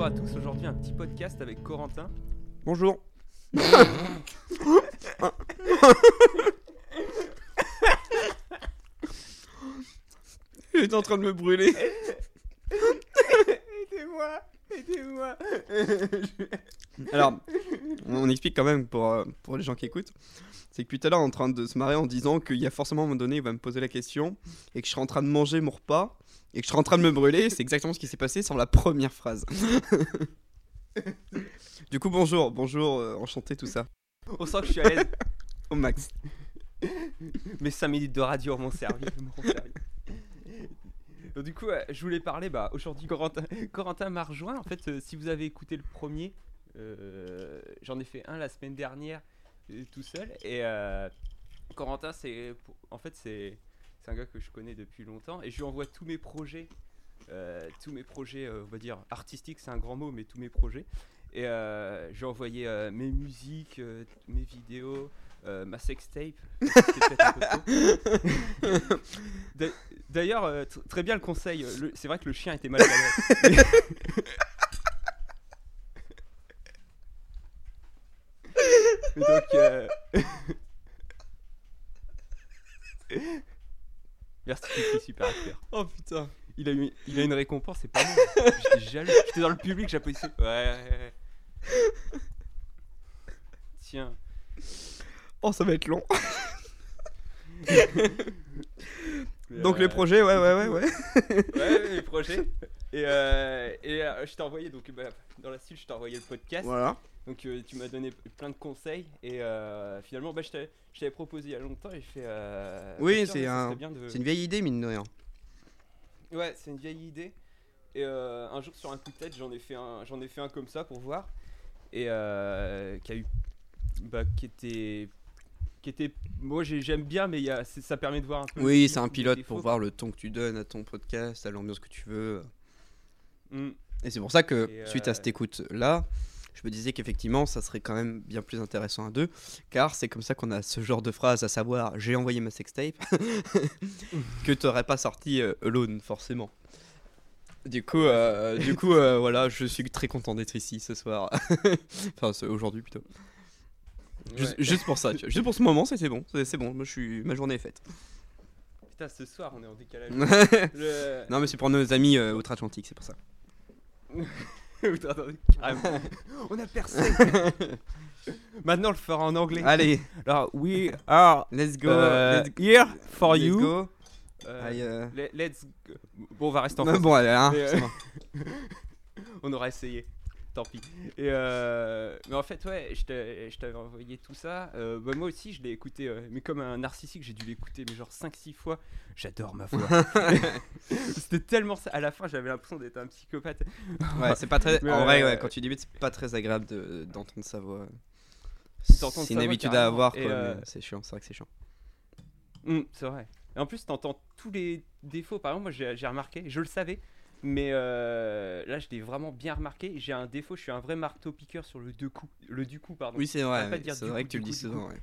Bonjour à tous, aujourd'hui un petit podcast avec Corentin. Bonjour. J'étais en train de me brûler. Aidez-moi Aidez-moi Alors, on explique quand même pour, euh, pour les gens qui écoutent. C'est que tout à l'heure, on est en train de se marrer en disant qu'il y a forcément un moment donné, il va me poser la question et que je serai en train de manger mon repas et que je serai en train de me brûler. C'est exactement ce qui s'est passé sur la première phrase. du coup, bonjour, bonjour, euh, enchanté, tout ça. On sent que je suis à l'aise. Au max. Mes 5 minutes de radio m'ont servi. m'ont servi. Donc, du coup, euh, je voulais parler. Bah, aujourd'hui, Corentin, Corentin m'a rejoint. En fait, euh, si vous avez écouté le premier, j'en ai fait un la semaine dernière tout seul. Et Corentin, c'est en fait c'est c'est un gars que je connais depuis longtemps et je lui envoie tous mes projets, euh, tous mes projets, euh, on va dire artistiques, c'est un grand mot, mais tous mes projets. Et euh, je lui ai envoyé mes musiques, mes vidéos, ma sextape. D'ailleurs, tr- très bien le conseil. C'est vrai que le chien était mal donc, Merci, Kiki, super acteur. Oh putain. Il a, eu, il a une récompense, c'est pas moi. J'étais jaloux. J'étais dans le public, j'applaudissais. Ouais, ouais, ouais. Tiens. Oh, ça va être long. Donc, Euh, les projets, ouais, ouais, ouais. Ouais, ouais, les projets. Et, euh, et euh, je t'ai envoyé, donc bah, dans la suite, je t'ai envoyé le podcast. Voilà. Donc euh, tu m'as donné plein de conseils. Et finalement, bah, je t'avais proposé il y a longtemps et je fais. euh, Oui, c'est un- de- une vieille idée, mine de rien. Ouais, c'est une vieille idée. Et un jour, sur un coup de tête, j'en ai fait un, ai fait un comme ça pour voir. Et qui a eu. Bah, qui était. Qui était. Moi, j'ai- j'aime bien, mais y a, ça permet de voir un peu. Oui, c'est un pilote pour voir le ton que tu donnes à ton podcast, à l'ambiance que tu veux. Mm. Et c'est pour ça que, Et, suite à euh, cette écoute-là, je me disais qu'effectivement, ça serait quand même bien plus intéressant à deux, car c'est comme ça qu'on a ce genre de phrase, à savoir j'ai envoyé ma sextape, que t'aurais pas sorti euh, alone, forcément. Du coup, euh, du coup euh, voilà, je suis très content d'être ici ce soir. enfin, aujourd'hui plutôt. Juste, Ouais. juste pour ça, tu vois. juste pour ce moment, c'était bon. C'est bon, moi, je suis... ma journée est faite. Putain, ce soir, on est en décalage. non, mais c'est pour nos amis outre-Atlantique, c'est pour ça. Carrément. on a percé. Maintenant, on le fera en anglais. Allez, Alors, we are let's go. euh, let's here for let's you. go. Euh, Allez, euh, le- let's go. Bon, on va rester en français. bon, allez, hein, Mais, euh, c'est bon. On aura essayé. Tant pis. Et euh, mais en fait, ouais, je t'avais envoyé tout ça. Euh, bah, moi aussi, je l'ai écouté, euh, mais comme un narcissique, j'ai dû l'écouter, mais genre 5-6 fois. J'adore ma voix. C'était tellement ça. À la fin, j'avais l'impression d'être un psychopathe. Ouais, c'est pas très. En vrai, ouais, quand tu débutes, c'est pas très agréable de- d'entendre sa voix. C'est une habitude à avoir, C'est chiant, c'est vrai que c'est chiant. Hum, c'est vrai. Et en plus, t'entends tous les défauts. Par exemple, moi, j'ai remarqué, je le savais, mais euh, là, je l'ai vraiment bien remarqué. J'ai un défaut, je suis un vrai marteau-piqueur sur le deux coups. Le du coup, pardon. Oui, c'est vrai. C'est vrai coup, que tu le dis souvent. ouais.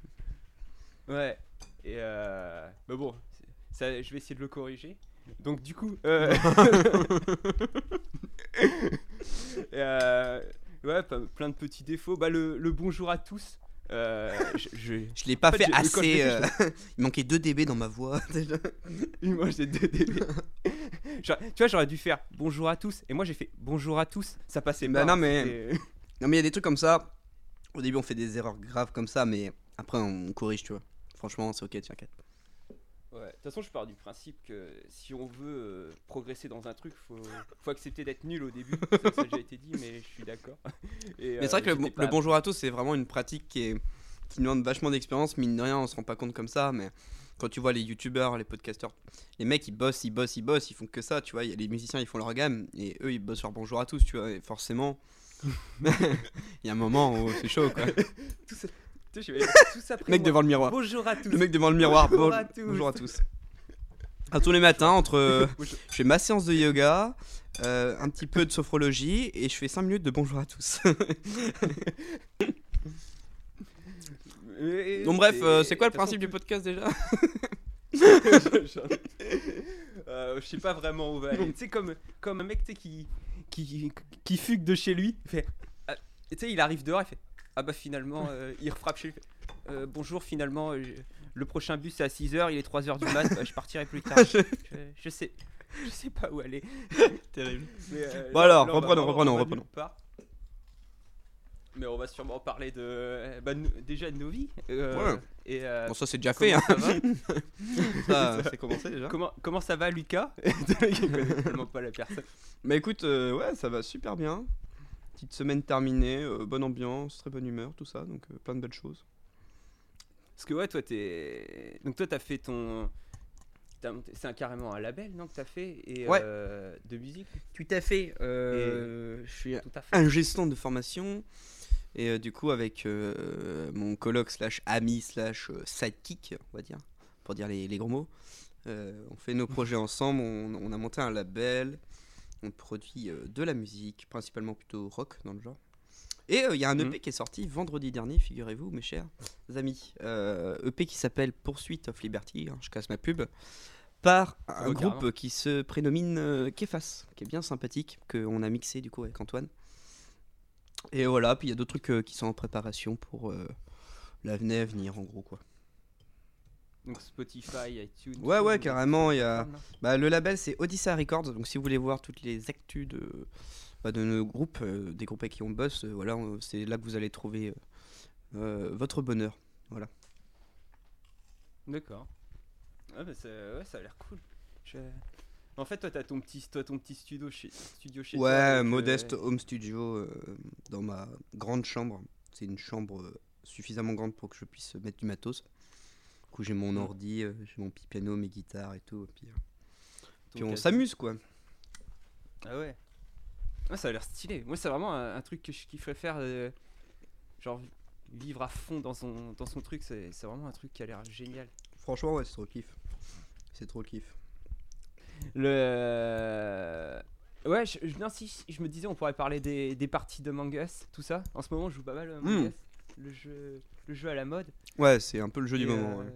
Ouais. Et euh... Mais bon, ça, je vais essayer de le corriger. Donc, du coup. Euh... Et, euh, Ouais, plein de petits défauts. Bah, le, le bonjour à tous. Euh, je, je- Je l'ai pas En fait, assez. euh, Il manquait 2 dB dans ma voix. Moi j'ai deux dB. Genre, tu vois, j'aurais dû faire bonjour à tous. Et moi j'ai fait bonjour à tous. Ça passait Bah pas. non, mais- c'était- non, mais il y a des trucs comme ça. Au début, on fait des erreurs graves comme ça, mais après, on corrige, tu vois. Franchement, c'est ok, t'inquiète. Ouais. De toute façon, je pars du principe que si on veut euh, progresser dans un truc, faut, faut accepter d'être nul au début. ça, ça a déjà été dit, mais je suis d'accord. Mais c'est euh, vrai que le, bon- bonjour à tous, c'est vraiment une pratique qui, est, qui demande vachement d'expérience. Mine de rien, on se rend pas compte comme ça, mais quand tu vois les youtubeurs, les podcasteurs, les mecs ils bossent, ils bossent, ils bossent, ils font que ça, tu vois. Y a les musiciens, ils font leur gamme et eux ils bossent sur bonjour à tous, tu vois. Et forcément, il y a un moment où c'est chaud quoi. Tout ça, sais, je vais tout ça après mec moi. devant le miroir. Bonjour à tous. Le mec devant le miroir. Bonjour bon- à tous. bonjour à tous. À tous les matins, entre. Bonjour. je fais ma séance de yoga, euh, un petit peu de sophrologie et je fais 5 minutes de bonjour à tous. Donc, bref, euh, c'est quoi le principe du podcast déjà Euh, je sais pas vraiment où on va aller. Tu sais, comme, comme un mec qui, qui, qui fugue de chez lui. Fait, tu sais, il arrive dehors, il fait Ah bah finalement, euh, il refrappe chez Euh, bonjour, finalement, euh, le prochain bus c'est à 6h, il est 3h du mat, bah, je partirai plus tard. je, je sais, je sais pas où aller. Terrible. Mais, euh, Bon là- alors, là, on va reprenons, reprenons, reprenons. Mais on va sûrement parler de bah, déjà de nos vies. euh, Ouais. Et euh, Bon, ça c'est déjà fait, hein. comment ça va ça c'est commencé déjà. comment, comment ça va, Lucas? Tellement pas la personne. Mais écoute, euh, ouais, ça va super bien. Petite semaine terminée, euh, bonne ambiance, très bonne humeur, tout ça, donc euh, plein de belles choses. Parce que ouais, toi, t'es. Donc toi, t'as fait ton. t'as monté- C'est un, carrément un label, non, que t'as fait et, Ouais. euh, de musique? Tout à fait. euh, Je suis un gestion de formation. Et euh, du coup, avec euh, mon coloc slash ami slash sidekick, on va dire, pour dire les, les gros mots, euh, on fait nos projets ensemble. On, on a monté un label. On produit euh, de la musique, principalement plutôt rock dans le genre. Et euh, il y a un EP Mhm. qui est sorti vendredi dernier, figurez-vous, mes chers amis. Euh, EP qui s'appelle Poursuite of Liberty, hein, je casse ma pub, par un Ouais, groupe carrément. qui se prénomine euh, Kefas, qui est bien sympathique, qu'on a mixé du coup avec Antoine. Et voilà, puis il y a d'autres trucs qui sont en préparation pour l'avenir à venir, en gros quoi. Donc Spotify, iTunes. Ouais, ouais, carrément, y a-. Bah, le label c'est Odyssey Records, donc si vous voulez voir toutes les actus de, bah, de nos groupes, euh, des groupes avec qui on bosse, euh, voilà, c'est là que vous allez trouver euh, votre bonheur. D'accord. Ah bah ça, ouais, ça a l'air cool. Je- En fait, toi, t'as ton petit, toi, ton petit studio chez, studio chez toi. Ouais, modeste home studio dans ma grande chambre. C'est une chambre suffisamment grande pour que je puisse mettre du matos. Coup, j'ai mon Mm. ordi, euh, j'ai mon petit piano, mes guitares et tout. et puis, euh, puis on casier. s'amuse quoi. Ah ouais. Ouais, ça a l'air stylé. Moi, c'est vraiment un, un truc que je kifferais faire. euh, genre, vivre à fond dans son, dans son truc, c'est vraiment un truc qui a l'air génial. Franchement, ouais, c'est trop kiff. C'est trop kiff. Le. Ouais, je, je- non, si, je me disais, on pourrait parler des, des parties de Mangus, tout ça. En ce moment, je joue pas mal Mangus, le, jeu, le jeu à la mode. Ouais, c'est un peu le jeu du moment. euh, ouais.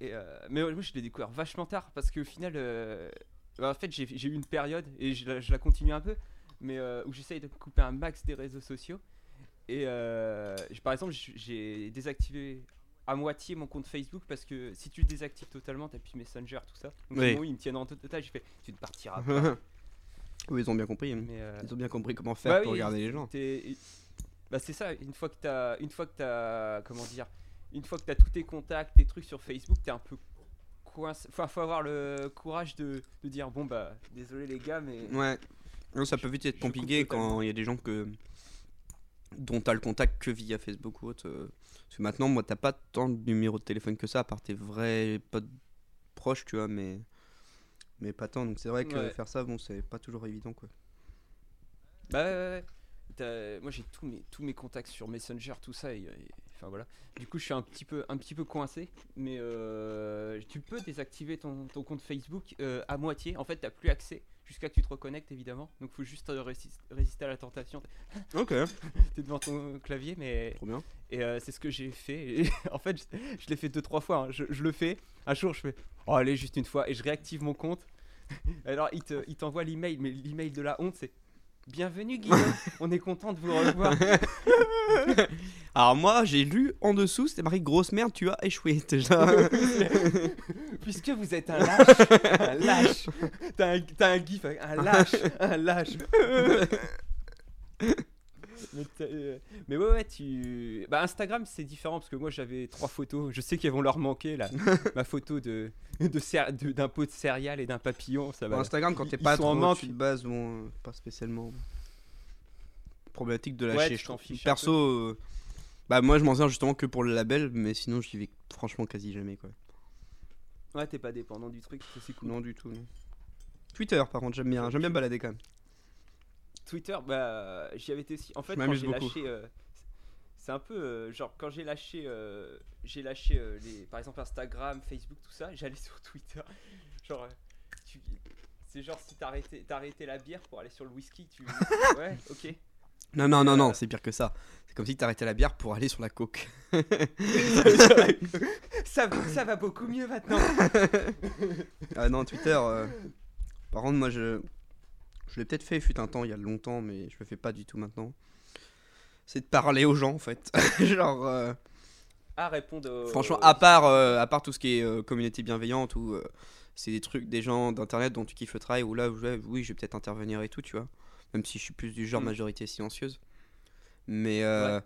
et, euh, mais moi, je l'ai découvert vachement tard parce qu'au final, euh, bah, en fait, j'ai eu une période et je, la- je la continue un peu, mais où j'essaye de couper un max des réseaux sociaux. Et par exemple, j'ai désactivé à moitié mon compte Facebook parce que si tu le désactives totalement, t'as plus Messenger, tout ça. Donc, Oui. ils me tiennent en total. J'ai fait, tu ne partiras pas. oui, ils ont bien compris. hein. mais, euh, Ils ont bien compris comment faire bah pour oui, regarder les gens. Bah c'est ça, une fois que t'as, une fois que t'as, comment dire, une fois que t'as tous tes contacts, tes trucs sur Facebook, t'es un peu coincé. Enfin, faut avoir le courage de, de dire bon bah désolé les gars, mais Ouais. Non, ça peut vite être compliqué quand il y a des gens que dont tu as le contact que via Facebook ou autre. euh, Parce que maintenant, moi, t'as pas tant de numéros de téléphone que ça, à part tes vrais potes proches, tu vois, mais, mais pas tant. Donc c'est vrai que Ouais. faire ça, bon, c'est pas toujours évident, quoi. bah ouais, ouais, ouais. Moi j'ai tous mes tous mes contacts sur Messenger, tout ça, et, et- enfin voilà. Du coup, je suis un petit peu un petit peu coincé, mais euh, tu peux désactiver ton, ton compte Facebook euh, à moitié. En fait, t'as plus accès jusqu'à que tu te reconnectes évidemment. Donc, faut juste euh, résis- résister à la tentation. Ok, T'es devant ton clavier, mais trop bien. Et euh, c'est ce que j'ai fait. Et en fait, je, je l'ai fait deux, trois fois. hein. Je, je le fais. Un jour, je fais Oh, allez, juste une fois. Et je réactive mon compte. Alors, il te- il t'envoie l'email. Mais l'email de la honte, c'est Bienvenue, Guillaume. On est content de vous revoir. Alors moi, j'ai lu en dessous, c'était marqué grosse merde, tu as échoué. Genre- Puisque vous êtes un lâche. Un lâche. T'as un, t'as un gif. Un lâche. Un lâche. Mais, euh, mais ouais, ouais, tu. Bah, Instagram, c'est différent parce que moi j'avais trois photos. Je sais qu'elles vont leur manquer là. Ma photo de de cér- de- d'un pot de céréales et d'un papillon, ça va. Bon, Instagram, quand t'es pas trop en manque. de base, bon, euh, pas spécialement problématique de Ouais, lâcher. tu je t'en un Perso, euh, bah moi je m'en sers justement que pour le label, mais sinon j'y vais franchement quasi jamais quoi. Ouais, t'es pas dépendant du truc, c'est cool. Non du tout. Non. Twitter, par contre, j'aime bien, j'aime bien balader quand même. Twitter, bah j'y avais été aussi. En fait, quand j'ai lâché, euh, c'est un peu euh, genre quand j'ai lâché, euh, j'ai lâché les, par exemple Instagram, Facebook, tout ça, j'allais sur Twitter. Genre, c'est genre si t'arrêtais, t'arrêtais la bière pour aller sur le whisky, tu, ouais, ok. Non non non non, c'est pire que ça. C'est comme si t'arrêtais la bière pour aller sur la coke. ça, ça va beaucoup mieux maintenant. ah non Twitter. Par contre moi je je l'ai peut-être fait, fut un temps, il y a longtemps, mais je le fais pas du tout maintenant. C'est de parler aux gens, en fait. Genre, euh, Ah, répondre aux- franchement, à part, euh, à part tout ce qui est euh, communauté bienveillante ou euh, c'est des trucs, des gens d'internet dont tu kiffes le travail, où là, oui, je vais peut-être intervenir et tout, tu vois. Même si je suis plus du genre Mm. majorité silencieuse. Mais, euh,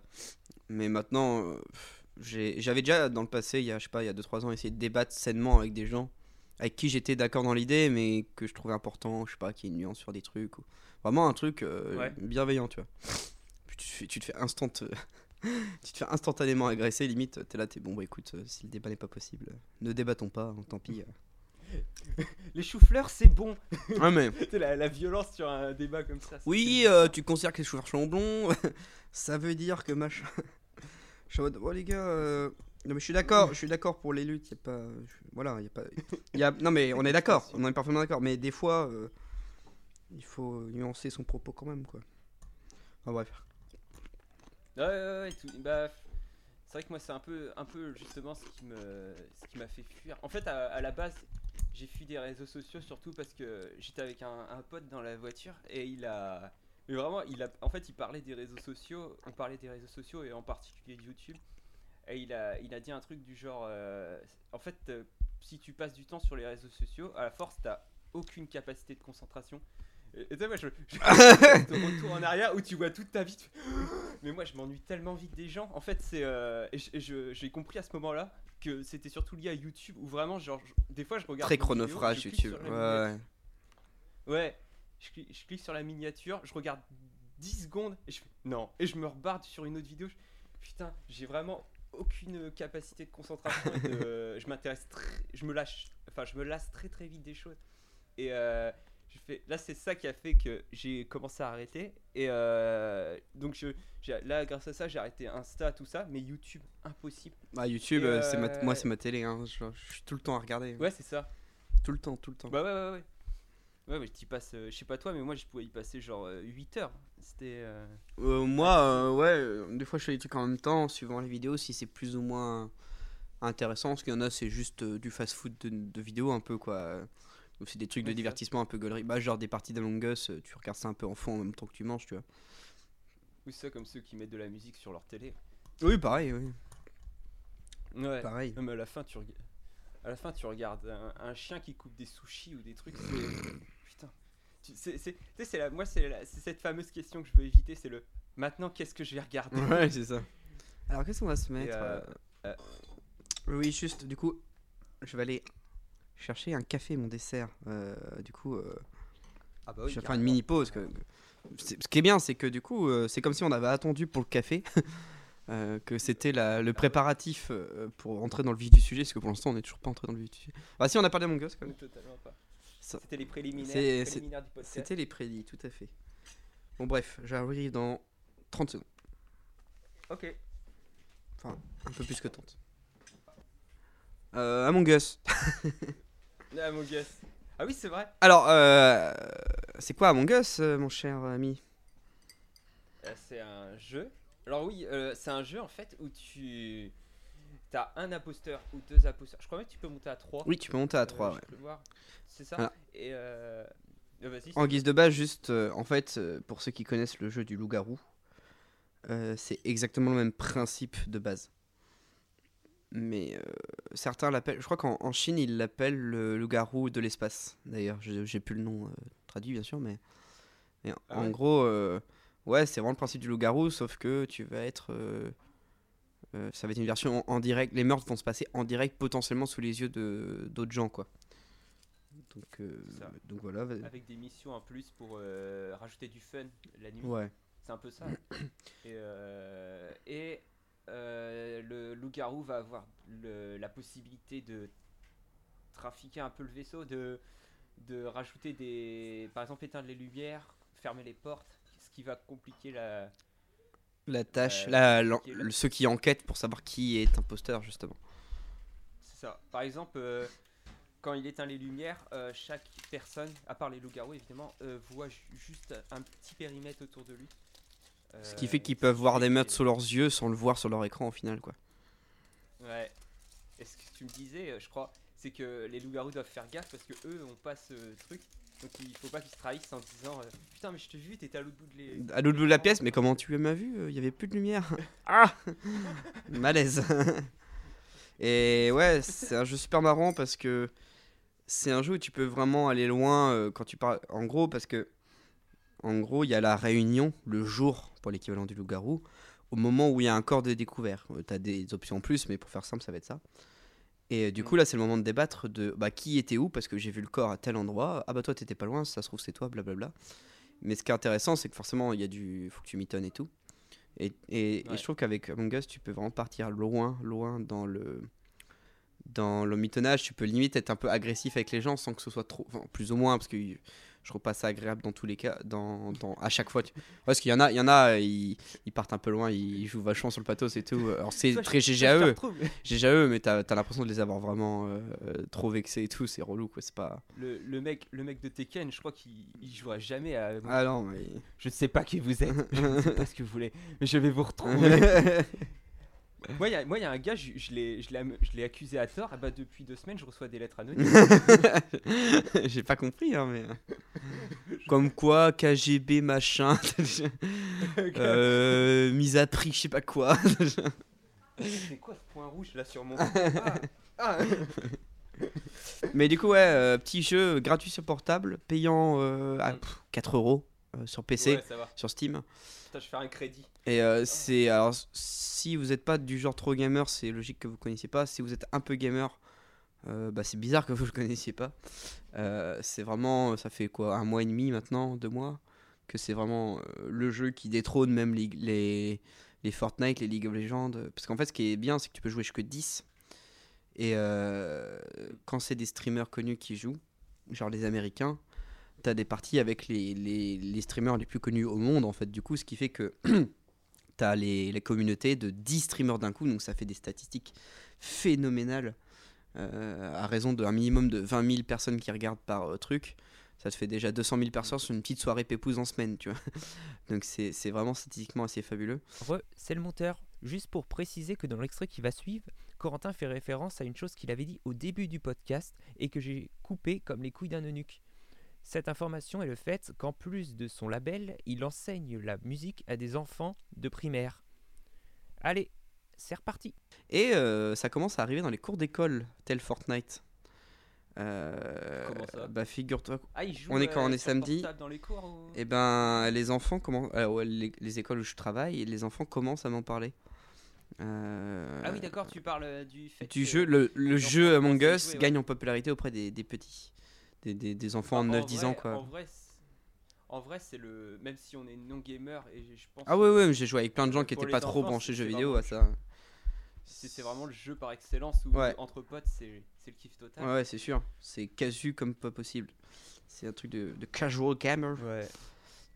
mais maintenant, j'avais déjà dans le passé, il y a, je sais pas, il y a 2-3 ans, essayé de débattre sainement avec des gens avec qui j'étais d'accord dans l'idée, mais que je trouvais important, je sais pas, qu'il y ait une nuance sur des trucs. Ou... Vraiment un truc euh, Ouais. bienveillant, tu vois. Puis tu te fais, tu te fais instant, tu te fais instantanément agresser, limite, t'es là, t'es bon, bah écoute, euh, si le débat n'est pas possible, euh, ne débattons pas, hein, tant pis. Les choux-fleurs, c'est bon. Ouais, mais la, la violence sur un débat comme ça. oui, euh, tu considères que les cheveux sont blonds, ça veut dire que machin. Je suis en mode, oh les gars, euh, non mais je suis d'accord, je suis d'accord pour les luttes, y a pas, voilà, y a pas, non mais on est d'accord, on est parfaitement d'accord, mais des fois, euh, il faut nuancer son propos quand même quoi. Enfin bref. Ouais, ouais, ouais, tout- bah, c'est vrai que moi, c'est un peu, un peu justement ce qui me, ce qui m'a fait fuir. En fait, à, la base, j'ai fui des réseaux sociaux surtout parce que j'étais avec un, un pote dans la voiture et il a, mais vraiment, il a, en fait, il parlait des réseaux sociaux. On parlait des réseaux sociaux et en particulier de YouTube. Et il a, il a dit un truc du genre, euh, en fait, euh, si tu passes du temps sur les réseaux sociaux, à la force, t'as aucune capacité de concentration. Et tu sais, moi, je, je, retour en arrière où tu vois toute ta vie. tu Mais moi, je m'ennuie tellement vite des gens. En fait, c'est. euh, j'ai compris à ce moment-là que c'était surtout lié à YouTube où vraiment, genre, je- des fois, je regarde. Très vidéo, chronophage YouTube. Ouais. Ouais, je clique, je clique sur la miniature, je regarde 10 secondes et je fais non. Et je me rebarde sur une autre vidéo. je- putain, j'ai vraiment aucune capacité de concentration. et de- je m'intéresse très. Je me lâche. Enfin, je me lasse très très vite des choses. Et euh, je fais, là, c'est ça qui a fait que j'ai commencé à arrêter. Et euh, donc, je, là, grâce à ça, j'ai arrêté Insta, tout ça. Mais YouTube, impossible. Bah YouTube, euh, c'est ma- euh, moi c'est ma télé, hein. je, je suis tout le temps à regarder. Ouais, c'est ça. Tout le temps, tout le temps. Bah ouais, ouais, ouais. Ouais, mais tu passes, euh, je sais pas toi, mais moi, je pouvais y passer genre euh, 8 heures. C'était. euh, Euh, moi, euh, ouais, euh, des fois je fais des trucs en même temps, suivant les vidéos, si c'est plus ou moins intéressant. Parce qu'il y en a, c'est juste euh, du fast-food de, de vidéos un peu quoi. Ou c'est des trucs Ouais, de c'est ça. divertissement un peu gaulerie. Bah, genre des parties d'Among Us, euh, tu regardes ça un peu en fond en même temps que tu manges, tu vois. Ou ça, comme ceux qui mettent de la musique sur leur télé. Oui, pareil, oui. Ouais. Pareil. Non, mais à la fin, tu, reg- à la fin, tu regardes un, un chien qui coupe des sushis ou des trucs. c'est- c'est- c'est- tu sais, c'est la- moi, c'est la- c'est cette fameuse question que je veux éviter c'est le maintenant, qu'est-ce que je vais regarder? Ouais, c'est ça. Alors, qu'est-ce qu'on va se mettre euh, euh, Oui, juste, du coup, je vais aller chercher un café, mon dessert. Euh, du coup, euh, Ah bah je vais faire une mini pause. Que, que- c'est- Ce qui est bien, c'est que du coup, euh, c'est comme si on avait attendu pour le café. euh, que c'était la- le préparatif euh, pour entrer dans le vif du sujet, parce que pour l'instant on n'est toujours pas entré dans le vif du sujet. Ah si, on a parlé d'Among Us quand même. Totalement pas. C'était les préliminaires, du podcast. C'était les prédits, tout à fait. Bon bref, j'arrive dans 30 secondes. Ok. Un peu plus que 30. Euh, Among Us. Ah, mon guess. Ah oui, c'est vrai. Alors, euh, c'est quoi Among Us, euh, mon cher ami? Euh, c'est un jeu. Alors oui, euh, c'est un jeu en fait où tu as un imposteur ou deux imposteurs. Je crois même que tu peux monter à 3. Oui, tu peux monter à 3, ouais. C'est ça. Voilà. Et euh... euh. En guise de base, juste, euh, en fait, euh, pour ceux qui connaissent le jeu du loup-garou, euh, c'est exactement le même principe de base. Mais euh, certains l'appellent, je crois qu'en en Chine, ils l'appellent le loup-garou de l'espace. D'ailleurs, j'ai plus le nom euh, traduit, bien sûr, mais, mais Ah en ouais gros, euh, ouais, c'est vraiment le principe du loup-garou, sauf que tu vas être. Euh, ça va être une version en, en direct. Les meurtres vont se passer en direct, potentiellement sous les yeux de d'autres gens, quoi. Donc, euh, donc voilà. Avec des missions en plus pour euh, rajouter du fun la nuit. Ouais. C'est un peu ça. et euh, et le loup-garou va avoir le- la possibilité de trafiquer un peu le vaisseau, de, de rajouter des. Par exemple, éteindre les lumières, fermer les portes, ce qui va compliquer la. La tâche, Euh, la- qui le- ceux qui enquêtent pour savoir qui est imposteur, justement. C'est ça. Par exemple, euh, quand il éteint les lumières, euh, chaque personne, à part les loups-garous évidemment, voit ju- juste un petit périmètre autour de lui. Ce qui fait qu'ils peuvent voir des meurtres sous leurs yeux sans le voir sur leur écran au final, quoi. Ouais. Et ce que tu me disais, je crois, c'est que les loups-garous doivent faire gaffe parce que eux ont pas ce truc. Donc il faut pas qu'ils se trahissent en disant euh, Putain, mais je t'ai vu, t'étais à l'autre bout de les. À l'autre bout de la pièce, mais comment tu m'as vu Il y avait plus de lumière. Ah Malaise. Et ouais, c'est un jeu super marrant parce que c'est un jeu où tu peux vraiment aller loin euh, quand tu parles. En gros, parce que en gros, il y a la réunion le jour pour l'équivalent du loup-garou, au moment où il y a un corps de découvert. tu as des options en plus, mais pour faire simple, ça va être ça. Et euh, du Mm. coup, là, c'est le moment de débattre de bah, qui était où, parce que j'ai vu le corps à tel endroit. Ah bah toi, t'étais pas loin, ça se trouve, c'est toi, blablabla. Mais ce qui est intéressant, c'est que forcément, il y a du. faut que tu mitonnes et tout. Et, et, et je trouve qu'avec Among Us, tu peux vraiment partir loin, loin dans le. Dans le mitonnage, tu peux limite être un peu agressif avec les gens sans que ce soit trop. Enfin, plus ou moins, parce que je trouve pas ça agréable dans tous les cas, dans, dans, à chaque fois. parce qu'il y en a, il y en a ils, ils partent un peu loin, ils jouent vachement sur le pathos et tout. Alors c'est très GGAE. GGAE, mais t'as as, l'impression de les avoir vraiment euh, trop vexés et tout, c'est relou quoi, c'est pas. Le, le mec, le mec de Tekken, je crois qu'il il jouera jamais à. Ah non, mais. Je ne sais pas qui vous êtes, je ne sais pas ce que vous voulez, mais je vais vous retrouver. moi, il y, y a un gars, je, je l'ai accusé à tort. Et bah, depuis deux semaines, je reçois des lettres anonymes. J'ai pas compris, hein, mais. Comme quoi, KGB machin, euh, mise à prix, je sais pas quoi. C'est quoi ce point rouge là sur mon. Ah, ah. mais du coup, ouais, euh, petit jeu gratuit sur portable, payant euh, à Mm. pff, 4 euros euh, sur PC, Ouais, sur Steam. Putain, je fais un crédit. Et euh, c'est. Alors, si vous n'êtes pas du genre trop gamer, c'est logique que vous connaissiez pas. Si vous êtes un peu gamer, euh, bah, c'est bizarre que vous le connaissiez pas. C'est vraiment. Ça fait quoi Un mois et demi maintenant Deux mois Que c'est vraiment le jeu qui détrône même les, les, les Fortnite, les League of Legends. Parce qu'en fait, ce qui est bien, c'est que tu peux jouer jusque 10. Et quand c'est des streamers connus qui jouent, genre les Américains, t'as des parties avec les, les, les streamers les plus connus au monde, en fait, du coup, ce qui fait que t'as les, les communautés de 10 streamers d'un coup, donc ça fait des statistiques phénoménales, euh, à raison d'un minimum de 20 000 personnes qui regardent par euh, truc. Ça te fait déjà 200 000 personnes sur une petite soirée pépouse en semaine, tu vois. Donc c'est vraiment statistiquement assez fabuleux. C'est le monteur. Juste pour préciser que dans l'extrait qui va suivre, Corentin fait référence à une chose qu'il avait dit au début du podcast et que j'ai coupé comme les couilles d'un eunuque. Cette information est le fait qu'en plus de son label, il enseigne la musique à des enfants de primaire. Allez, c'est reparti. Et euh, ça commence à arriver dans les cours d'école, tel Fortnite. Euh, Comment ça? Bah figure-toi Ah, il joue, On est quand on est sur samedi. dans les cours ou- Et ben, les enfants commencent. euh, ouais, les, les écoles où je travaille, les enfants commencent à m'en parler. Euh, Ah oui, d'accord, tu parles euh, du fait. Du que- jeu, le, jeu Among Us jouer, ouais. gagne en popularité auprès des, des petits, des, des, des enfants Enfin, de en 9-10 vrai- ans quoi. En vrai, c'est- en vrai, c'est le. Même si on est non gamer et je pense. Ah ouais, ouais, mais j'ai joué avec plein de gens qui Pour étaient les pas trop branchés jeux vidéo à ça. C'est c'est vraiment le jeu par excellence où Ouais. entre potes, c'est c'est le kiff total. Ouais, ouais, c'est sûr. C'est casu comme pas possible. C'est un truc de, de casual gamer. Ouais.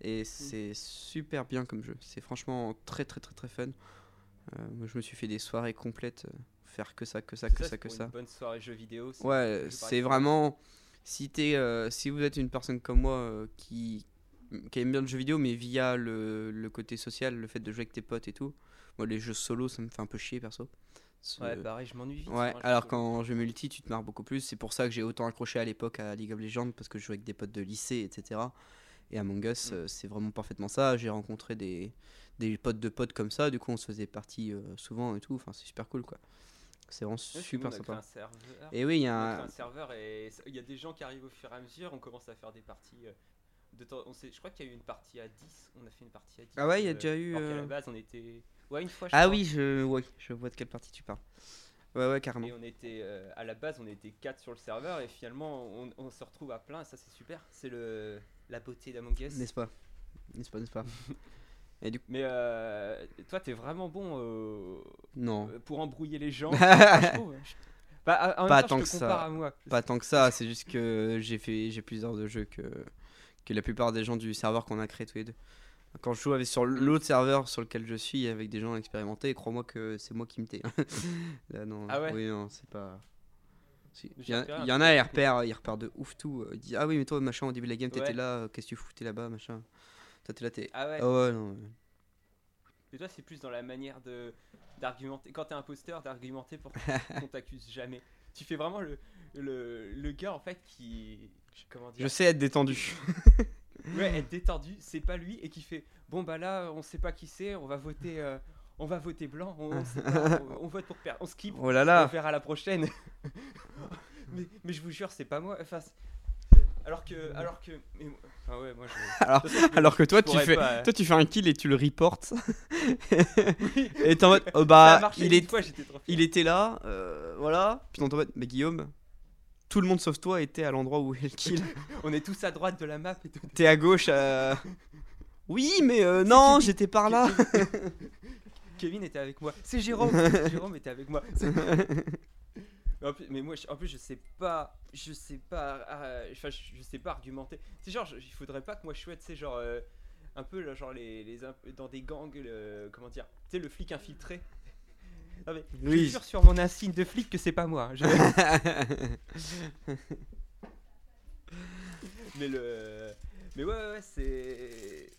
Et c'est super bien comme jeu. C'est franchement très très très très fun. Euh, moi je me suis fait des soirées complètes. euh, faire que ça, que ça, C'est que ça, que pour ça. Une bonne soirée jeux vidéo. c'est Ouais, c'est vraiment. Si, t'es, euh, si vous êtes une personne comme moi euh, qui, qui aime bien le jeu vidéo, mais via le, le côté social, le fait de jouer avec tes potes et tout, moi les jeux solo ça me fait un peu chier perso. Ouais, pareil, je m'ennuie vite. Ouais, alors quand je multi, tu te marres beaucoup plus. C'est pour ça que j'ai autant accroché à l'époque à League of Legends, parce que je jouais avec des potes de lycée, etc. Et Among Us, Mm. euh, c'est vraiment parfaitement ça. J'ai rencontré des, des potes de potes comme ça, du coup on se faisait partie euh, souvent et tout. Enfin, c'est super cool quoi. C'est vraiment nous, super on a créé sympa. un serveur. Et oui, il y On a créé un. serveur et il y a des gens qui arrivent au fur et à mesure. On commence à faire des parties. euh, de temps, on sait, je crois qu'il y a eu une partie à 10. On a fait une partie à 10. Ah ouais, il y a euh, déjà eu, alors qu'à euh, la base, on était. Ouais, une fois. je Ah crois. oui, je, ouais, je vois de quelle partie tu parles. Ouais, ouais, carrément. Et on était euh, à la base, on était 4 sur le serveur et finalement on, on se retrouve à plein. Et ça, c'est super. C'est le la beauté d'Among Us. N'est-ce pas? N'est-ce pas, n'est-ce pas? Mais euh, toi, t'es vraiment bon euh, Non. euh, pour embrouiller les gens. Enfin, je trouve. Je- Bah, Pas temps, tant que ça. compare à moi. Pas tant que ça, c'est juste que j'ai fait j'ai plus d'heures de jeu que, que la plupart des gens du serveur qu'on a créé tous les deux. Quand je joue avec, sur l'autre serveur sur lequel je suis avec des gens expérimentés, crois-moi que c'est moi qui me tais. Là, non, Ah ouais Oui, non, c'est pas. Il y, en- y a, ils repèrent, ils repèrent de ouf tout. Ils disent Ah oui, mais toi, machin, au début de la game, t'étais Ouais. là, qu'est-ce que tu foutais là-bas, machin. Toi, t'es là, t'es. Ah ouais. Ah ouais, non. ouais. Mais toi, c'est plus dans la manière de d'argumenter. Quand t'es imposteur, d'argumenter pour qu'on t'accuse jamais. Tu fais vraiment le, le, le gars en fait qui. Comment dire Je sais être détendu. Ouais, être détendu, c'est pas lui et qui fait bon bah là on sait pas qui c'est, on va voter euh, on va voter blanc, on, on sait pas, on- on vote pour perdre, on skip, Oh là on là. verra la prochaine. mais, mais je vous jure, c'est pas moi. Enfin, alors que alors que mais, enfin ouais, moi je Alors, de toute façon, je- alors que toi tu fais, pas, toi tu fais un kill et tu le reportes. et t'es en mode, oh bah marché il est, fois, trop il était là, euh, voilà. Puis dans ton mode, mais Guillaume, tout le monde sauf toi était à l'endroit où est le kill. On est tous à droite de la map et tout. T'es à gauche. euh, Oui, mais euh, non, Kevin- j'étais par là. Kevin était avec moi. C'est Jérôme. Jérôme était avec moi. C'est- en plus, mais moi, je- en plus, je sais pas, je sais pas, euh, enfin, je, je sais pas argumenter. C'est genre, je- il faudrait pas que moi je tu sais, genre, euh, un peu, là, genre les, les dans des gangs, le- comment dire, tu sais, le flic infiltré. Non mais, je Oui. jure sur mon insigne de flic que c'est pas moi. Je- mais le, mais ouais, ouais, ouais, c'est,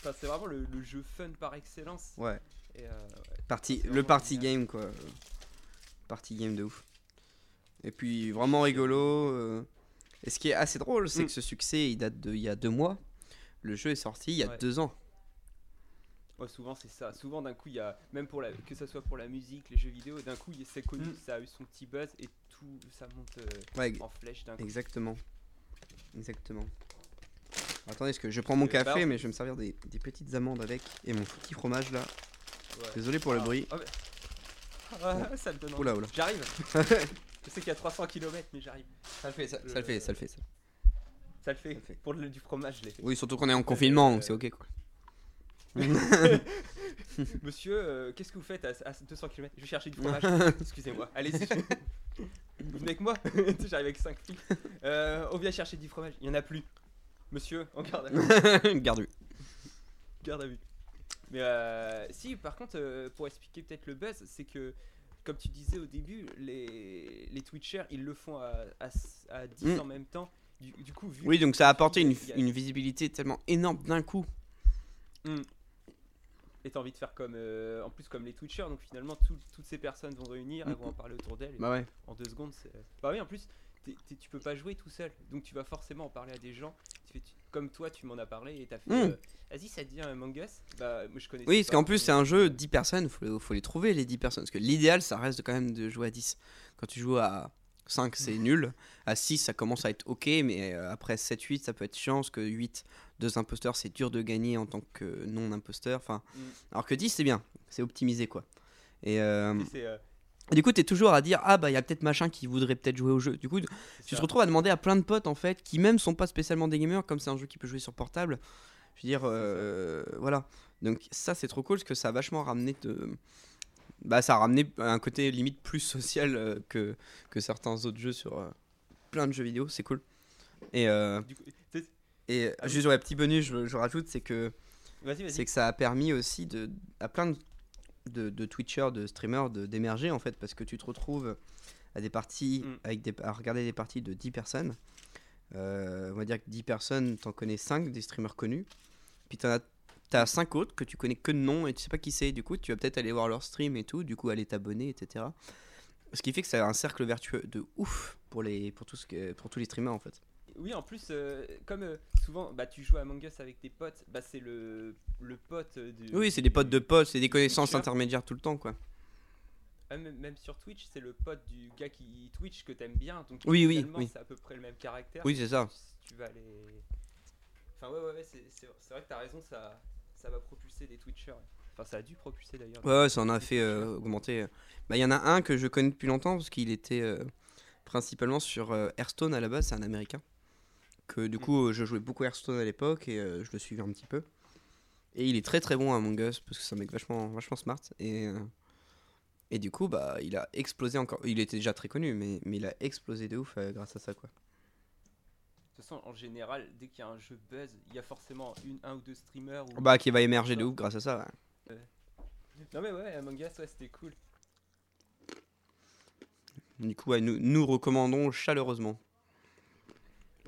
enfin, c'est vraiment le, le jeu fun par excellence. ouais, Et, euh, ouais. C'est le party game quoi. Party game de ouf. Et puis vraiment rigolo. euh, Et ce qui est assez drôle, c'est Mm. que ce succès il date de il y a deux mois. Le jeu est sorti il y a Ouais. deux ans. Ouais, souvent c'est ça. Souvent d'un coup, il y a même pour la que ça soit pour la musique, les jeux vidéo, d'un coup, il c'est connu, Mm. ça a eu son petit buzz et tout ça monte euh, Ouais, en flèche d'un coup. exactement. Exactement. Attendez, parce que je prends mon Euh, café, mais je vais me servir des, des petites amandes avec et mon petit fromage là. Ouais. Désolé pour le Ah, bruit. ah, mais- Ah, ça me donne. Oula, oula. J'arrive. je sais qu'il y a 300 km, mais j'arrive. Ça le fait, ça, le fait, ça le fait. ça. Ça le fait. Ça le fait. Pour le- du fromage, je l'ai fait. Oui, surtout qu'on est en confinement, euh, donc c'est ok quoi. Monsieur, euh, qu'est-ce que vous faites à, à 200 km Je vais chercher du fromage. Excusez-moi. Allez-y. vous venez avec moi? J'arrive avec 5 flics. Euh, on vient chercher du fromage. Il y en a plus. Monsieur, on garde à vue. Garde vue. Garde à vue. Mais euh, si, par contre, euh, pour expliquer peut-être le buzz, c'est que, comme tu disais au début, les, les Twitchers, ils le font à, à, à 10 Mm. en même temps. Du, du coup, vu Oui, donc ça a apporté une, a- une visibilité tellement énorme d'un coup. et t'as envie de faire comme, euh, en plus comme les Twitchers, donc finalement tout- toutes ces personnes vont réunir, elles Mm. vont en parler autour d'elles. Bah ouais. En deux secondes, c'est. Bah oui, en plus, tu peux pas jouer tout seul, donc tu vas forcément en parler à des gens. Tu fais- tu- comme toi, tu m'en as parlé et t'as fait. Mm. euh, Vas-y, ça te dit un Mangus Bah, moi je connais. Oui, parce qu'en plus, c'est un jeu 10 personnes, faut, faut les trouver les 10 personnes. Parce que l'idéal, ça reste quand même de jouer à 10. Quand tu joues à 5, c'est nul. À 6, ça commence à être ok, mais euh, après 7, 8, ça peut être chiant. Parce que 8, deux imposteurs, c'est dur de gagner en tant que non-imposteur. Enfin, Mm. Alors que 10, c'est bien, c'est optimisé quoi. Et, euh, Et c'est, euh, et du coup, tu es toujours à dire, ah bah, il y a peut-être machin qui voudrait peut-être jouer au jeu. Du coup, tu te retrouves à demander à plein de potes en fait qui même sont pas spécialement des gamers comme c'est un jeu qui peut jouer sur portable. Je veux dire, euh, voilà. Donc ça c'est trop cool parce que ça a vachement ramené de... Bah ça a ramené un côté limite plus social euh, que, que certains autres jeux sur euh, plein de jeux vidéo, c'est cool. Et, Du coup, et Ah juste ouais, petit bonus, je, je rajoute, c'est que c'est que ça a permis aussi de, à plein de, de, de Twitchers, de streamers de- d'émerger en fait, parce que tu te retrouves à des parties, Mm. avec des, à regarder des parties de 10 personnes. Euh, on va dire que 10 personnes, t'en connais 5 des streamers connus. Puis t'en as, t'as 5 autres que tu connais que de nom et tu sais pas qui c'est. Du coup, tu vas peut-être aller voir leur stream et tout, du coup, aller t'abonner, etc. Ce qui fait que c'est un cercle vertueux de ouf pour, les, pour, tout ce que, pour tous les streamers en fait. Oui, en plus, euh, comme euh, souvent, bah, tu joues à Among Us avec tes potes, bah, c'est le, le pote du. Oui, c'est des potes de potes, c'est des connaissances Twitcher. intermédiaires tout le temps quoi. Ah, même, même sur Twitch, c'est le pote du gars qui Twitch que t'aimes bien. Donc Oui, oui, oui. c'est à peu près le même caractère. Oui, c'est ça. Tu vas aller. Enfin, ouais, ouais, ouais, c'est, vrai que t'as raison, ça, ça va propulser des Twitchers. Enfin, ça a dû propulser d'ailleurs. Ouais, ouais, ça en a fait euh, augmenter. Bah, il y en a un que je connais depuis longtemps parce qu'il était principalement sur Hearthstone à la base, c'est un américain. Que du Mm. coup, euh, je jouais beaucoup à Hearthstone à l'époque et euh, je le suivais un petit peu. Et il est très très bon à Among Us parce que c'est un mec vachement, vachement smart. Et, euh, et du coup, bah, il a explosé encore. Il était déjà très connu, mais, mais il a explosé de ouf euh, grâce à ça, quoi. De toute façon, en général, dès qu'il y a un jeu buzz, il y a forcément une, un ou deux streamers. Ou... Bah, qui va émerger de ouf grâce à ça. ouais. Non, mais ouais, Among Us, ouais, c'était cool. Du coup, ouais, nous, nous recommandons chaleureusement.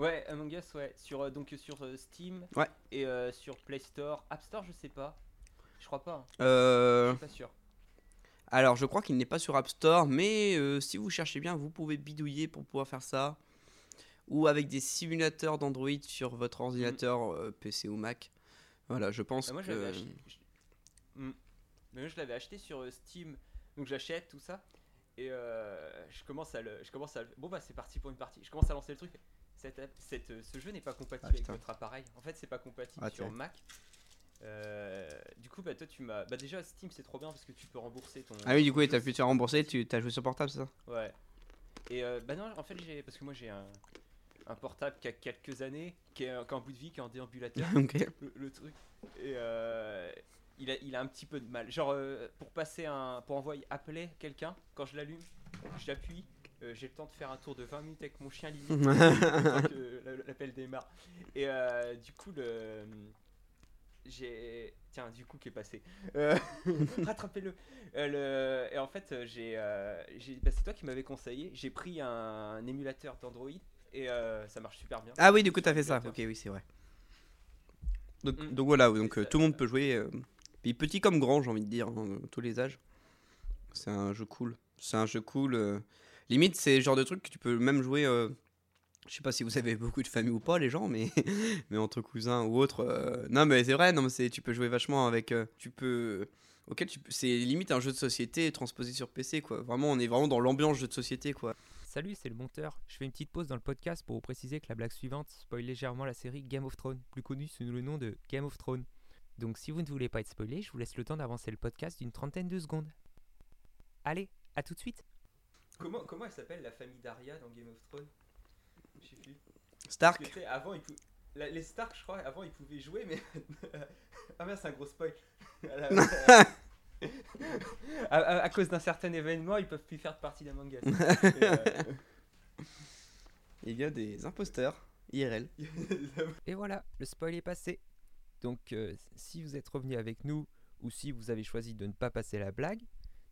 Ouais, Among Us, ouais. Sur, euh, donc sur euh, Steam Ouais. et euh, sur Play Store. App Store, je sais pas. Je crois pas. hein. Euh, Je suis pas sûr. Alors, je crois qu'il n'est pas sur App Store, mais si vous cherchez bien, vous pouvez bidouiller pour pouvoir faire ça. Ou avec des simulateurs d'Android sur votre ordinateur euh, PC ou Mac. Voilà, je pense Ah, moi, je que. l'avais acheté. je- Hmm. Mais moi, je l'avais acheté sur Steam. Donc j'achète tout ça. Et euh, je commence à le. Je commence à le- Bon, bah, c'est parti pour une partie. Je commence à lancer le truc. Cette, app- cette, euh, ce jeu n'est pas compatible Ah, avec votre appareil. En fait, c'est pas compatible Ah, sur. Mac. Euh, du coup, bah, toi, tu m'as. Bah, déjà, Steam, c'est trop bien parce que tu peux rembourser ton. Ah oui, du coup, t'as pu te rembourser, tu as joué sur portable, c'est ça? Ouais. Et euh, bah non, en fait, j'ai. Parce que moi, j'ai un. Un portable qui a quelques années, qui est, qui est en bout de vie, qui est en déambulateur. Ok. le, le truc. Et euh, il, a, il a un petit peu de mal. Genre, pour passer un. Pour envoyer appeler quelqu'un, quand je l'allume, j'appuie. Euh, j'ai le temps de faire un tour de 20 minutes avec mon chien limite que l'appel démarre. Et euh, du coup, le. J'ai. Tiens, du coup, qui est passé? Euh, Rattrapez-le. Le- Et en fait, j'ai. bah, c'est toi qui m'avais conseillé. J'ai pris un, un émulateur d'Android et ça marche super bien. Ah oui, du coup, t'as fait ça. Ok, oui, c'est vrai. Donc, Mm. donc voilà, donc tout le monde peut jouer. puis petit comme grand, j'ai envie de dire, hein, tous les âges. C'est un jeu cool. C'est un jeu cool. Limite, c'est le genre de truc que tu peux même jouer. euh, Je sais pas si vous avez beaucoup de famille ou pas, les gens, mais, mais entre cousins ou autres. euh, Non, mais c'est vrai, non, mais tu peux jouer vachement avec. euh, Tu peux. Auquel tu peux- C'est limite un jeu de société transposé sur PC, quoi. Vraiment, on est vraiment dans l'ambiance jeu de société, quoi. Salut, c'est le monteur. Je fais une petite pause dans le podcast pour vous préciser que la blague suivante spoil légèrement la série Game of Thrones, plus connue sous le nom de Game of Thrones. Donc si vous ne voulez pas être spoilé, je vous laisse le temps d'avancer le podcast d'une trentaine de secondes. Allez, à tout de suite Comment, comment elle s'appelle la famille d'Arya dans Game of Thrones? Je sais plus. Parce Stark que, avant, ils pou- la- les Stark, je crois, avant ils pouvaient jouer, mais. ah merde, c'est un gros spoil. À, la- à- à- à cause d'un certain événement, ils peuvent plus faire partie Us. Et, euh, Il y a des imposteurs IRL. Et voilà, le spoil est passé. Donc euh, si vous êtes revenu avec nous ou si vous avez choisi de ne pas passer la blague,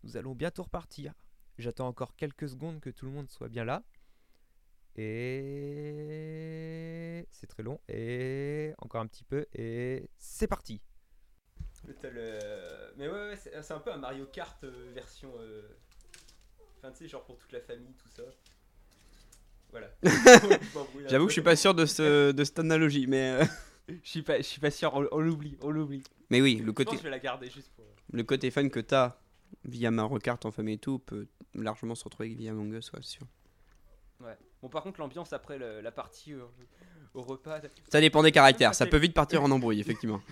nous allons bientôt repartir. J'attends encore quelques secondes que tout le monde soit bien là. Et c'est très long. Et encore un petit peu. Et c'est parti. Le- Mais ouais, ouais, c'est un peu un Mario Kart euh, version. euh, Enfin, tu sais, genre pour toute la famille, tout ça. Voilà. J'avoue que je suis pas sûr de, ce, de cette analogie, mais, euh, Je suis pas, je suis pas sûr, on, l'oublie, on l'oublie. mais oui, le Je pense côté, que je vais la garder juste pour. le côté fun que t'as via Mario Kart en famille et tout peut largement se retrouver via Among Us, ouais, sûr. Ouais. Bon, par contre, l'ambiance après le- la partie euh, au repas. Ça dépend des caractères, ça peut vite partir en embrouille, effectivement.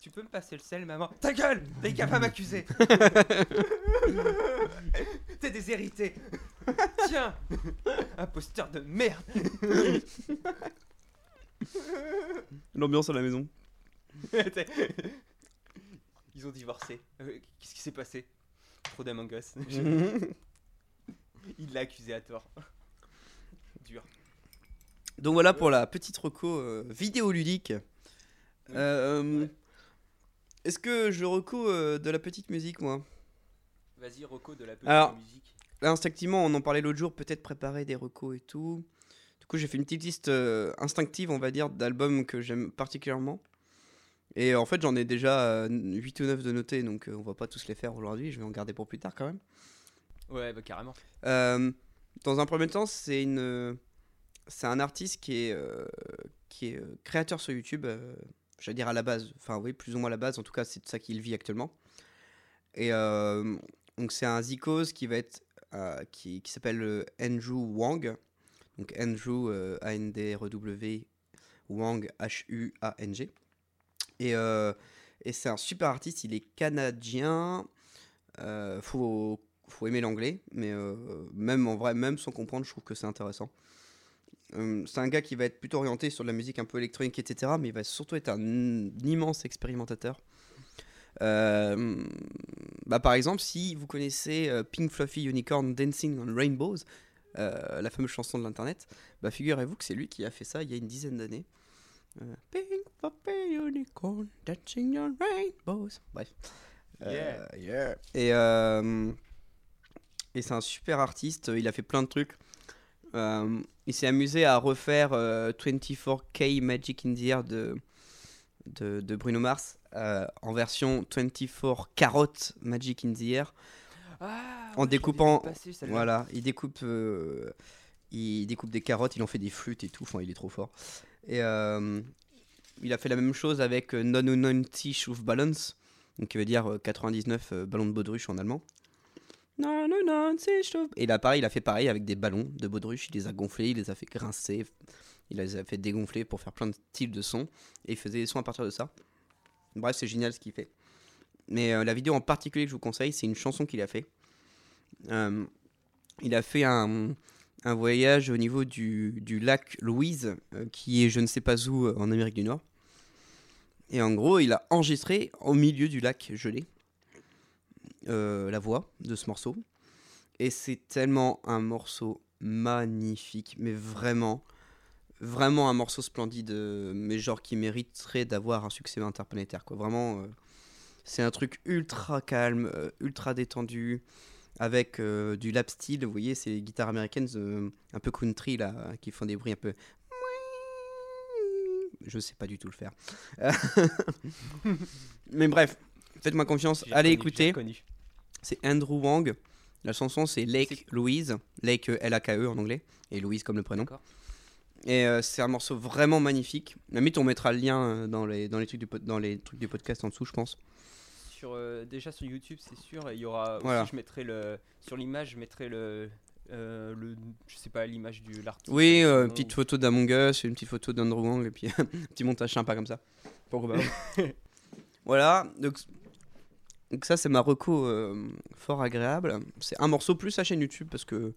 Tu peux me passer le sel, maman? Ta gueule T'es qu'à pas m'accuser T'es déshérité Tiens Imposteur de merde L'ambiance à la maison. Ils ont divorcé. Euh, Qu'est-ce qui s'est passé? D'Among Us. Il l'a accusé à tort. Dur. Donc voilà pour la petite reco euh, vidéoludique. Euh, Ouais. Est-ce que je reco euh, de la petite musique, moi? Vas-y, Rocco de la petite Alors, musique. Là, instinctivement, on en parlait l'autre jour, peut-être préparer des recos et tout. Du coup, j'ai fait une petite liste euh, instinctive, on va dire, d'albums que j'aime particulièrement. Et euh, en fait, j'en ai déjà euh, 8 ou 9 de notés, donc euh, on va pas tous les faire aujourd'hui, je vais en garder pour plus tard quand même. Ouais, bah carrément. Euh, dans un premier temps, c'est une, euh, c'est un artiste qui est, euh, qui est euh, créateur sur YouTube. euh, J'allais dire à la base, enfin oui, plus ou moins à la base. En tout cas, c'est ça qu'il vit actuellement. Et euh, donc c'est un Zikos qui va être, euh, qui, qui s'appelle euh, Andrew Wang. Donc Andrew euh, A N D R E W Wang H U A N G. Et euh, et c'est un super artiste. Il est canadien. Euh, faut faut aimer l'anglais, mais euh, même en vrai, même sans comprendre, je trouve que c'est intéressant. Euh, c'est un gars qui va être plutôt orienté sur de la musique un peu électronique, etc., mais il va surtout être un immense expérimentateur. Euh, bah, par exemple, si vous connaissez euh, Pink Fluffy Unicorn Dancing on Rainbows, la fameuse chanson de l'internet, bah, figurez-vous que c'est lui qui a fait ça il y a une dizaine d'années. Euh, Pink Fluffy Unicorn Dancing on Rainbows. Bref. Euh, yeah. Et, euh, et c'est un super artiste, il a fait plein de trucs. Euh, il s'est amusé à refaire euh, 24K Magic in the Air de, de, de Bruno Mars en version 24 Carrot Magic in the Air. Ah, En découpant- passer. Voilà, il découpe, il découpe des carottes, il en fait des flûtes et tout. Enfin, il est trop fort. Et euh, il a fait la même chose avec euh, 99 Schuhbalance, donc qui veut dire euh, 99 euh, ballons de baudruche en allemand. 99 Et là, pareil, il a fait pareil avec des ballons de baudruche. Il les a gonflés, il les a fait grincer, il les a fait dégonfler pour faire plein de styles de sons. Et il faisait des sons à partir de ça. Bref, c'est génial ce qu'il fait. Mais euh, la vidéo en particulier que je vous conseille, c'est une chanson qu'il a fait. Euh, il a fait un, un voyage au niveau du, du lac Louise, euh, qui est je ne sais pas où euh, en Amérique du Nord. Et en gros, il a enregistré au milieu du lac gelé euh, la voix de ce morceau. Et c'est tellement un morceau magnifique, mais vraiment, vraiment un morceau splendide, mais genre qui mériterait d'avoir un succès interplanétaire. Quoi. Vraiment, c'est un truc ultra calme, ultra détendu avec euh, du lap steel, vous voyez, ces guitares américaines euh, un peu country là, qui font des bruits un peu. Je sais pas du tout le faire. Mais bref, faites-moi confiance, allez écouter. C'est Andrew Wang. La chanson c'est Lake Louise, Lake euh, L-A-K-E en anglais, et Louise comme le prénom. Et euh, c'est un morceau vraiment magnifique. Limite, on mettra le lien dans les, dans les, trucs, du, dans les trucs du podcast en dessous, je pense. Sur, euh, déjà sur YouTube, c'est sûr. Il y aura aussi, Voilà. je mettrai le sur l'image, je mettrai le euh, le je sais pas l'image du l'artiste. Oui, euh, une petite photo d'Among Us, une petite photo d'Andrew Wang, et puis un petit montage sympa comme ça. Voilà, donc, donc ça c'est ma reco euh, fort agréable. C'est un morceau plus sa chaîne YouTube parce que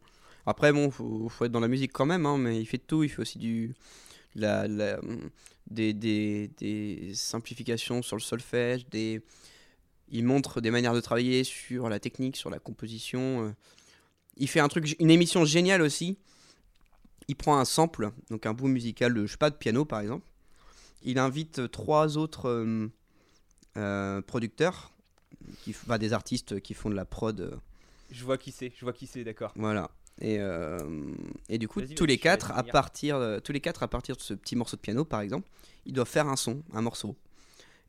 après bon, faut, faut être dans la musique quand même, hein, mais il fait de tout, il fait aussi du la, la- des, des, des simplifications sur le solfège, des il montre des manières de travailler sur la technique, sur la composition. euh. Il fait un truc, une émission géniale aussi. Il prend un sample, donc un bout musical de, je sais pas, de piano par exemple. Il invite trois autres euh, euh, producteurs, qui, des artistes qui font de la prod. Je vois qui c'est, je vois qui c'est, d'accord. voilà. Et, euh, et du coup, tous les quatre, à partir, tous les quatre, à partir de ce petit morceau de piano, par exemple, ils doivent faire un son, un morceau.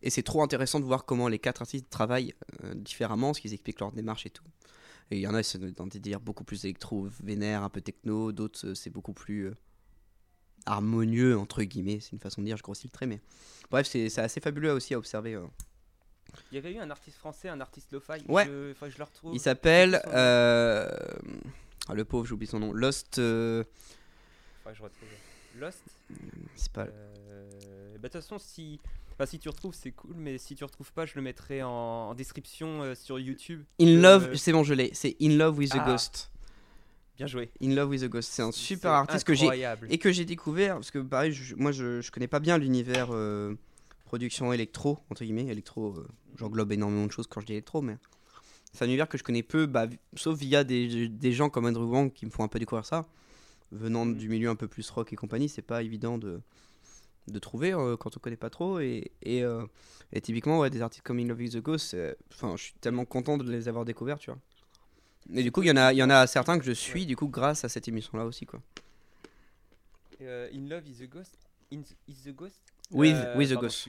Et c'est trop intéressant de voir comment les quatre artistes travaillent euh, différemment, ce qu'ils expliquent leur démarche et tout. Et il y en a, c'est dans des délires beaucoup plus électro, vénère, un peu techno. D'autres, euh, c'est beaucoup plus euh, harmonieux, entre guillemets. C'est une façon de dire, je grossis le trait, mais bref, c'est assez fabuleux aussi à observer. euh. Il y avait eu un artiste français, un artiste lo-fi. Ouais. Je, je le retrouve. Il s'appelle. ah, le pauvre, j'oublie son nom. Lost. que je retrouve. Lost. c'est pas. Euh, bah, de toute façon, si, enfin, si tu retrouves, c'est cool, mais si tu retrouves pas, je le mettrai en, en description euh, sur YouTube. In Euh, Love, c'est bon, je l'ai. C'est In Love with the Ah. Ghost. Bien joué. In Love with the Ghost. C'est un super artiste que j'ai incroyable. et que j'ai découvert parce que pareil, je- moi je, je connais pas bien l'univers euh, production électro entre guillemets. Électro, j'englobe énormément de choses quand je dis électro, mais c'est un univers que je connais peu, bah, sauf via des, des gens comme Andrew Wang qui me font un peu découvrir ça. Venant du milieu un peu plus rock et compagnie, c'est pas évident de de trouver euh, quand on connaît pas trop et, et, euh, et typiquement ouais, des artistes comme In Love with the Ghost, enfin je suis tellement content de les avoir découverts, tu vois. Et du coup, il y en a y en a certains que je suis du coup grâce à cette émission là aussi quoi. Euh, In Love is the Ghost. In the- is the Ghost? With, Euh, with the pardon. Ghost.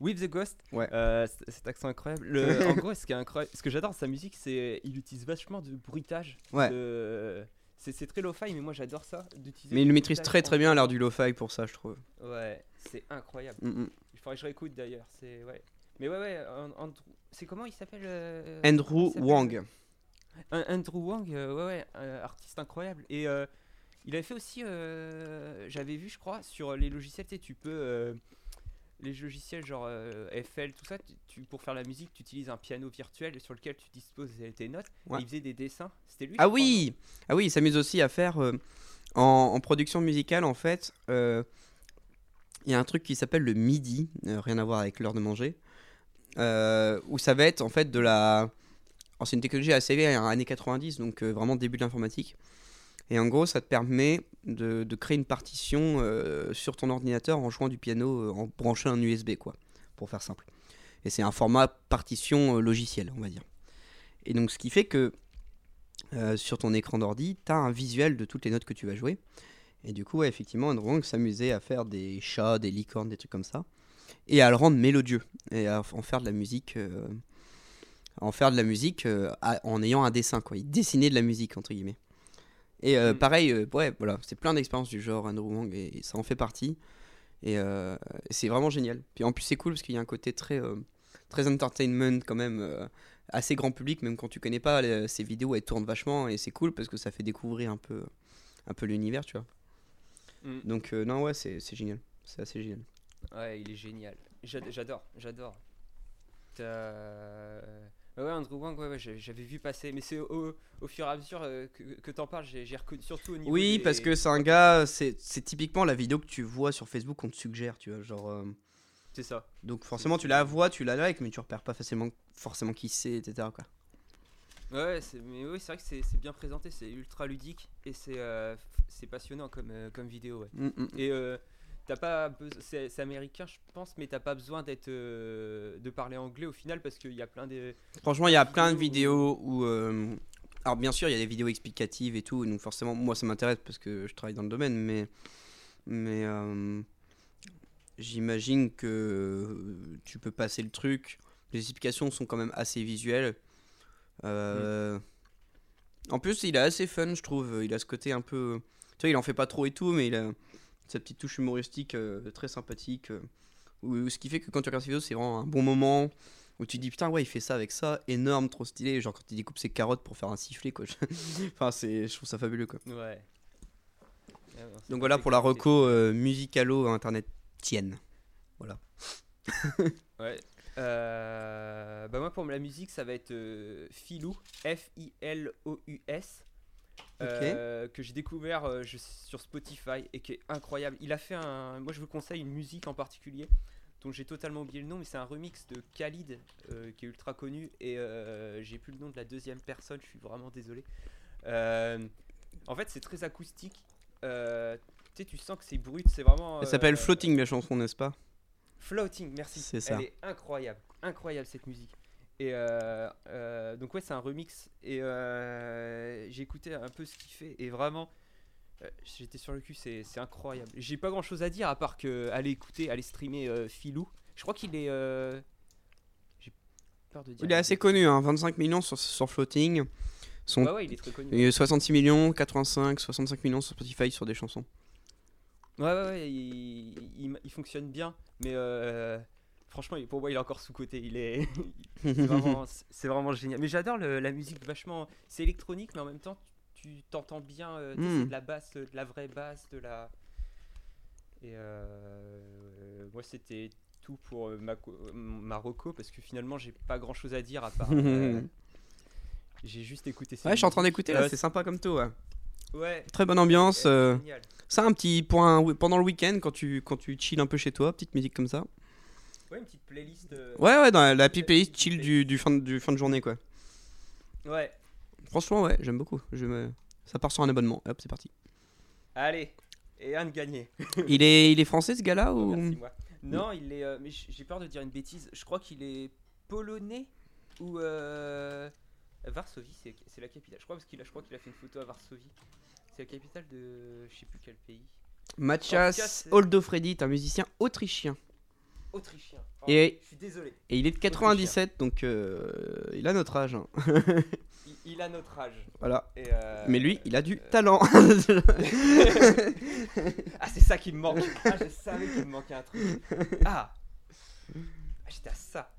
With the Ghost? Ouais. Euh, cet accent incroyable. Le- en gros, ce qui est incroyable, ce que j'adore de sa musique, c'est il utilise vachement de bruitage. Ouais. de- C'est très lo-fi, mais moi j'adore ça. d'utiliser Mais il le maîtrise très très en- bien l'heure du lo-fi pour ça, je trouve. Ouais, c'est incroyable. Mm, mm. Il faudrait que je réécoute d'ailleurs. C'est ouais. Mais ouais ouais. C'est comment il s'appelle euh, Andrew il Wang. Un- Andrew Wang, euh, ouais, ouais, un artiste incroyable. Et euh, il avait fait aussi, euh, j'avais vu, je crois, sur les logiciels, tu sais, tu peux, euh, les logiciels genre euh, FL, tout ça, tu, tu- pour faire la musique, tu utilises un piano virtuel sur lequel tu disposes tes notes. Ouais. Et il faisait des dessins. C'était lui. Ah oui Ah oui, il s'amuse aussi à faire euh, en, en production musicale en fait. euh, Il y a un truc qui s'appelle le MIDI, euh, rien à voir avec l'heure de manger, où ça va être en fait de la. c'est une technologie assez vieille, hein, années 90, donc vraiment début de l'informatique. Et en gros, ça te permet de, créer une partition euh, sur ton ordinateur en jouant du piano, euh, en branchant un USB, quoi, pour faire simple. Et c'est un format partition euh, logiciel, on va dire. Et donc, ce qui fait que sur ton écran d'ordi, tu as un visuel de toutes les notes que tu vas jouer. Et du coup, ouais, effectivement, Andrew Wang s'amusait à faire des chats, des licornes, des trucs comme ça. Et à le rendre mélodieux. Et à en faire de la musique en faire de la musique en ayant un dessin, quoi. Il dessinait de la musique, entre guillemets. Et euh, Mm. pareil, euh, ouais, voilà, c'est plein d'expériences du genre Andrew Wang et, et ça en fait partie. Et euh, c'est vraiment génial. Puis en plus, c'est cool parce qu'il y a un côté très, très entertainment quand même, assez grand public, même quand tu connais pas les- ces vidéos, elles tournent vachement et c'est cool parce que ça fait découvrir un peu, un peu l'univers, tu vois. Mm. Donc, non, ouais, c'est c'est génial. C'est assez génial. Ouais, il est génial. J'ad- J'adore, j'adore. T'as- Ouais, Andrew Wang, ouais, ouais, j'avais vu passer, mais c'est au, au fur et à mesure euh, que, que t'en parles, j'ai reconnu surtout au niveau. Oui, des- parce que c'est un gars, c'est typiquement la vidéo que tu vois sur Facebook qu'on te suggère, tu vois. Genre, euh, C'est ça. donc forcément, tu la vois, tu la like, mais tu repères pas facilement, forcément qui c'est, etc. Quoi. Ouais, c'est- mais oui, c'est vrai que c'est bien présenté, c'est ultra ludique et c'est euh, passionnant comme, euh, comme vidéo. Ouais. Mm, mm. Et euh, t'as pas, c'est américain, je pense, mais t'as pas besoin d'être euh, de parler anglais au final parce qu'il y a plein de. Franchement, il y a plein de vidéos où. euh, Alors, bien sûr, il y a des vidéos explicatives et tout, donc forcément, moi ça m'intéresse parce que je travaille dans le domaine, mais. Mais. euh, J'imagine que tu peux passer le truc. Les explications sont quand même assez visuelles. Euh, En plus, il est assez fun, je trouve. Il a ce côté un peu. Tu vois, il en fait pas trop et tout, mais il a sa petite touche humoristique euh, très sympathique. euh, où- ce qui fait que quand tu regardes cette vidéo, c'est vraiment un bon moment où tu te dis putain, ouais, il fait ça avec ça, énorme, trop stylé. Genre quand il découpe ses carottes pour faire un sifflet, quoi. enfin, c'est, je trouve ça fabuleux, quoi. Ouais. Donc voilà pour la reco euh, musicalo internet tienne. Ouais. Euh, bah moi pour la musique ça va être euh, Filou, F-I-L-O-U-S, euh, que j'ai découvert euh, je- sur Spotify et qui est incroyable. Il a fait un, moi je vous conseille une musique en particulier dont j'ai totalement oublié le nom, mais c'est un remix de Khalid euh, qui est ultra connu et j'ai plus le nom de la deuxième personne, je suis vraiment désolé. En fait c'est très acoustique. Euh, tu sais, tu sens que c'est brut, c'est vraiment. Elle s'appelle euh, Floating la chanson, n'est-ce pas? Floating, merci. C'est ça. Elle est incroyable, incroyable cette musique. Et euh, euh, donc ouais, c'est un remix et euh, j'ai écouté un peu ce qu'il fait et vraiment, euh, j'étais sur le cul, c'est c'est incroyable. J'ai pas grand chose à dire à part que aller écouter, aller streamer Filou. Je crois qu'il est, j'ai peur de dire. Il est assez connu, hein, 25 millions sur, sur Floating. Son, Ouais ouais, il est très connu. et 66 millions, 85, 65 millions sur Spotify sur des chansons. Ouais ouais, ouais il, il- il fonctionne bien, mais franchement, il- pour moi, il est encore sous côté. Il est, C'est vraiment, génial. Mais j'adore la musique vachement. C'est électronique, mais en même temps, tu t'entends bien. euh, Mm. c'est de la basse, de la vraie basse, de la. Et euh, moi, c'était tout pour euh, ma, co- euh, ma reco parce que finalement, j'ai pas grand chose à dire à part. euh, j'ai juste écouté ça. Ouais, je suis en train d'écouter là, c'est sympa comme tout. Ouais. Ouais. Très bonne ambiance. euh. Ça, un petit point pendant le week-end quand tu, quand tu chill un peu chez toi, petite musique comme ça. Ouais, une petite playlist. euh, Ouais, ouais, dans la, la petite playlist chill du, du, fin, de- du fin de journée, quoi. Ouais. Franchement, ouais, j'aime beaucoup. Je me... Ça part sur un abonnement. Hop, c'est parti. Allez. Et un de gagné. il, est, il est français ce gars-là ou... Merci, moi. Non, il est. euh, mais j'ai peur de dire une bêtise. Je crois qu'il est polonais ou. Euh, Varsovie, c'est c'est la capitale. Je crois parce qu'il a, je crois qu'il a fait une photo à Varsovie. C'est la capitale de. Je sais plus quel pays. Mathias c'est- Oldofredi est un musicien autrichien. Autrichien. Et- Je suis désolé. Et il est de 97, donc euh, il a notre âge. hein. Il, il a notre âge. Voilà. Et, euh, Mais lui, il a du euh, talent. ah, c'est ça qui me manque. Ah, je savais qu'il me manquait un truc. Ah. Ah, J'étais à ça.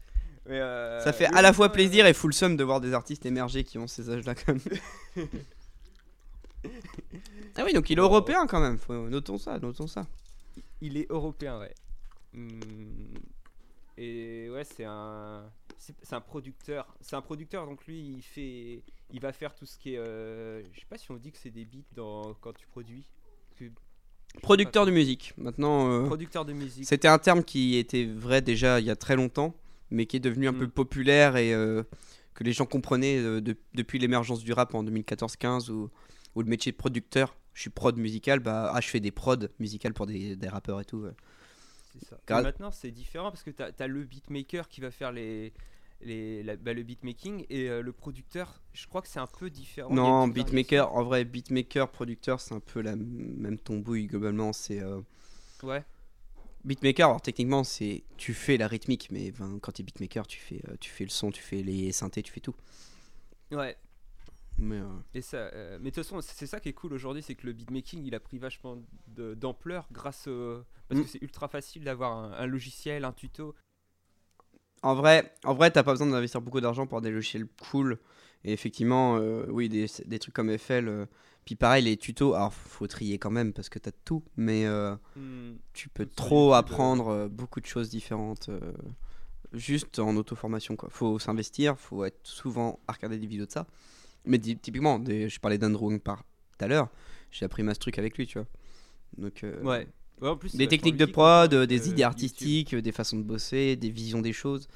Mais, Ça fait oui, à la fois plaisir et full somme de voir des artistes émerger qui ont ces âges-là quand même. ah oui, donc il est Oh. européen quand même. Faut- notons ça, notons ça. Il est européen, ouais. Hmm. Et ouais, c'est un, c'est un producteur. C'est un producteur, donc lui, il fait, il va faire tout ce qui est. euh, je sais pas si on dit que c'est des beats dans quand tu produis. Que- Producteur de musique. Maintenant, euh. Producteur de musique. c'était un terme qui était vrai déjà il y a très longtemps, mais qui est devenu un Mm. peu populaire et euh, que les gens comprenaient euh, de- depuis l'émergence du rap en 2014-15 où, où le métier de producteur, je suis prod musical, bah ah, je fais des prods musicales pour des, des rappeurs et tout. ouais. C'est ça. Car- Maintenant, c'est différent parce que tu as, le beatmaker qui va faire les, les, la- bah, le beatmaking et euh, le producteur, je crois que c'est un peu différent. Non, beatmaker, en vrai, beatmaker, producteur, c'est un peu la même tombouille globalement. C'est euh. Ouais. Beatmaker, alors techniquement, c'est tu fais la rythmique, mais ben, quand tu es beatmaker, tu fais, euh, tu fais le son, tu fais les synthés, tu fais tout. Ouais. Mais, euh, Et ça, euh, mais de toute façon, c'est ça qui est cool aujourd'hui, c'est que le beatmaking, il a pris vachement d'ampleur grâce au... Parce Mm. que c'est ultra facile d'avoir un, un logiciel, un tuto. En vrai, en vrai, t'as pas besoin d'investir beaucoup d'argent pour des logiciels cool. Et effectivement, euh, oui, des, des trucs comme FL. euh, puis pareil, les tutos, alors faut trier quand même parce que t'as tout, mais euh, Hmm. tu peux trop YouTube, apprendre euh, beaucoup de choses différentes euh, juste en auto-formation. quoi. Faut s'investir, faut être souvent à regarder des vidéos de ça. Mais typiquement, des, je parlais d'Andrew par tout à l'heure, j'ai appris ma truc avec lui, tu vois. Donc, euh, Ouais. Ouais, en plus, des euh, techniques de prod, euh, des euh, idées artistiques, des façons de bosser, des visions des choses.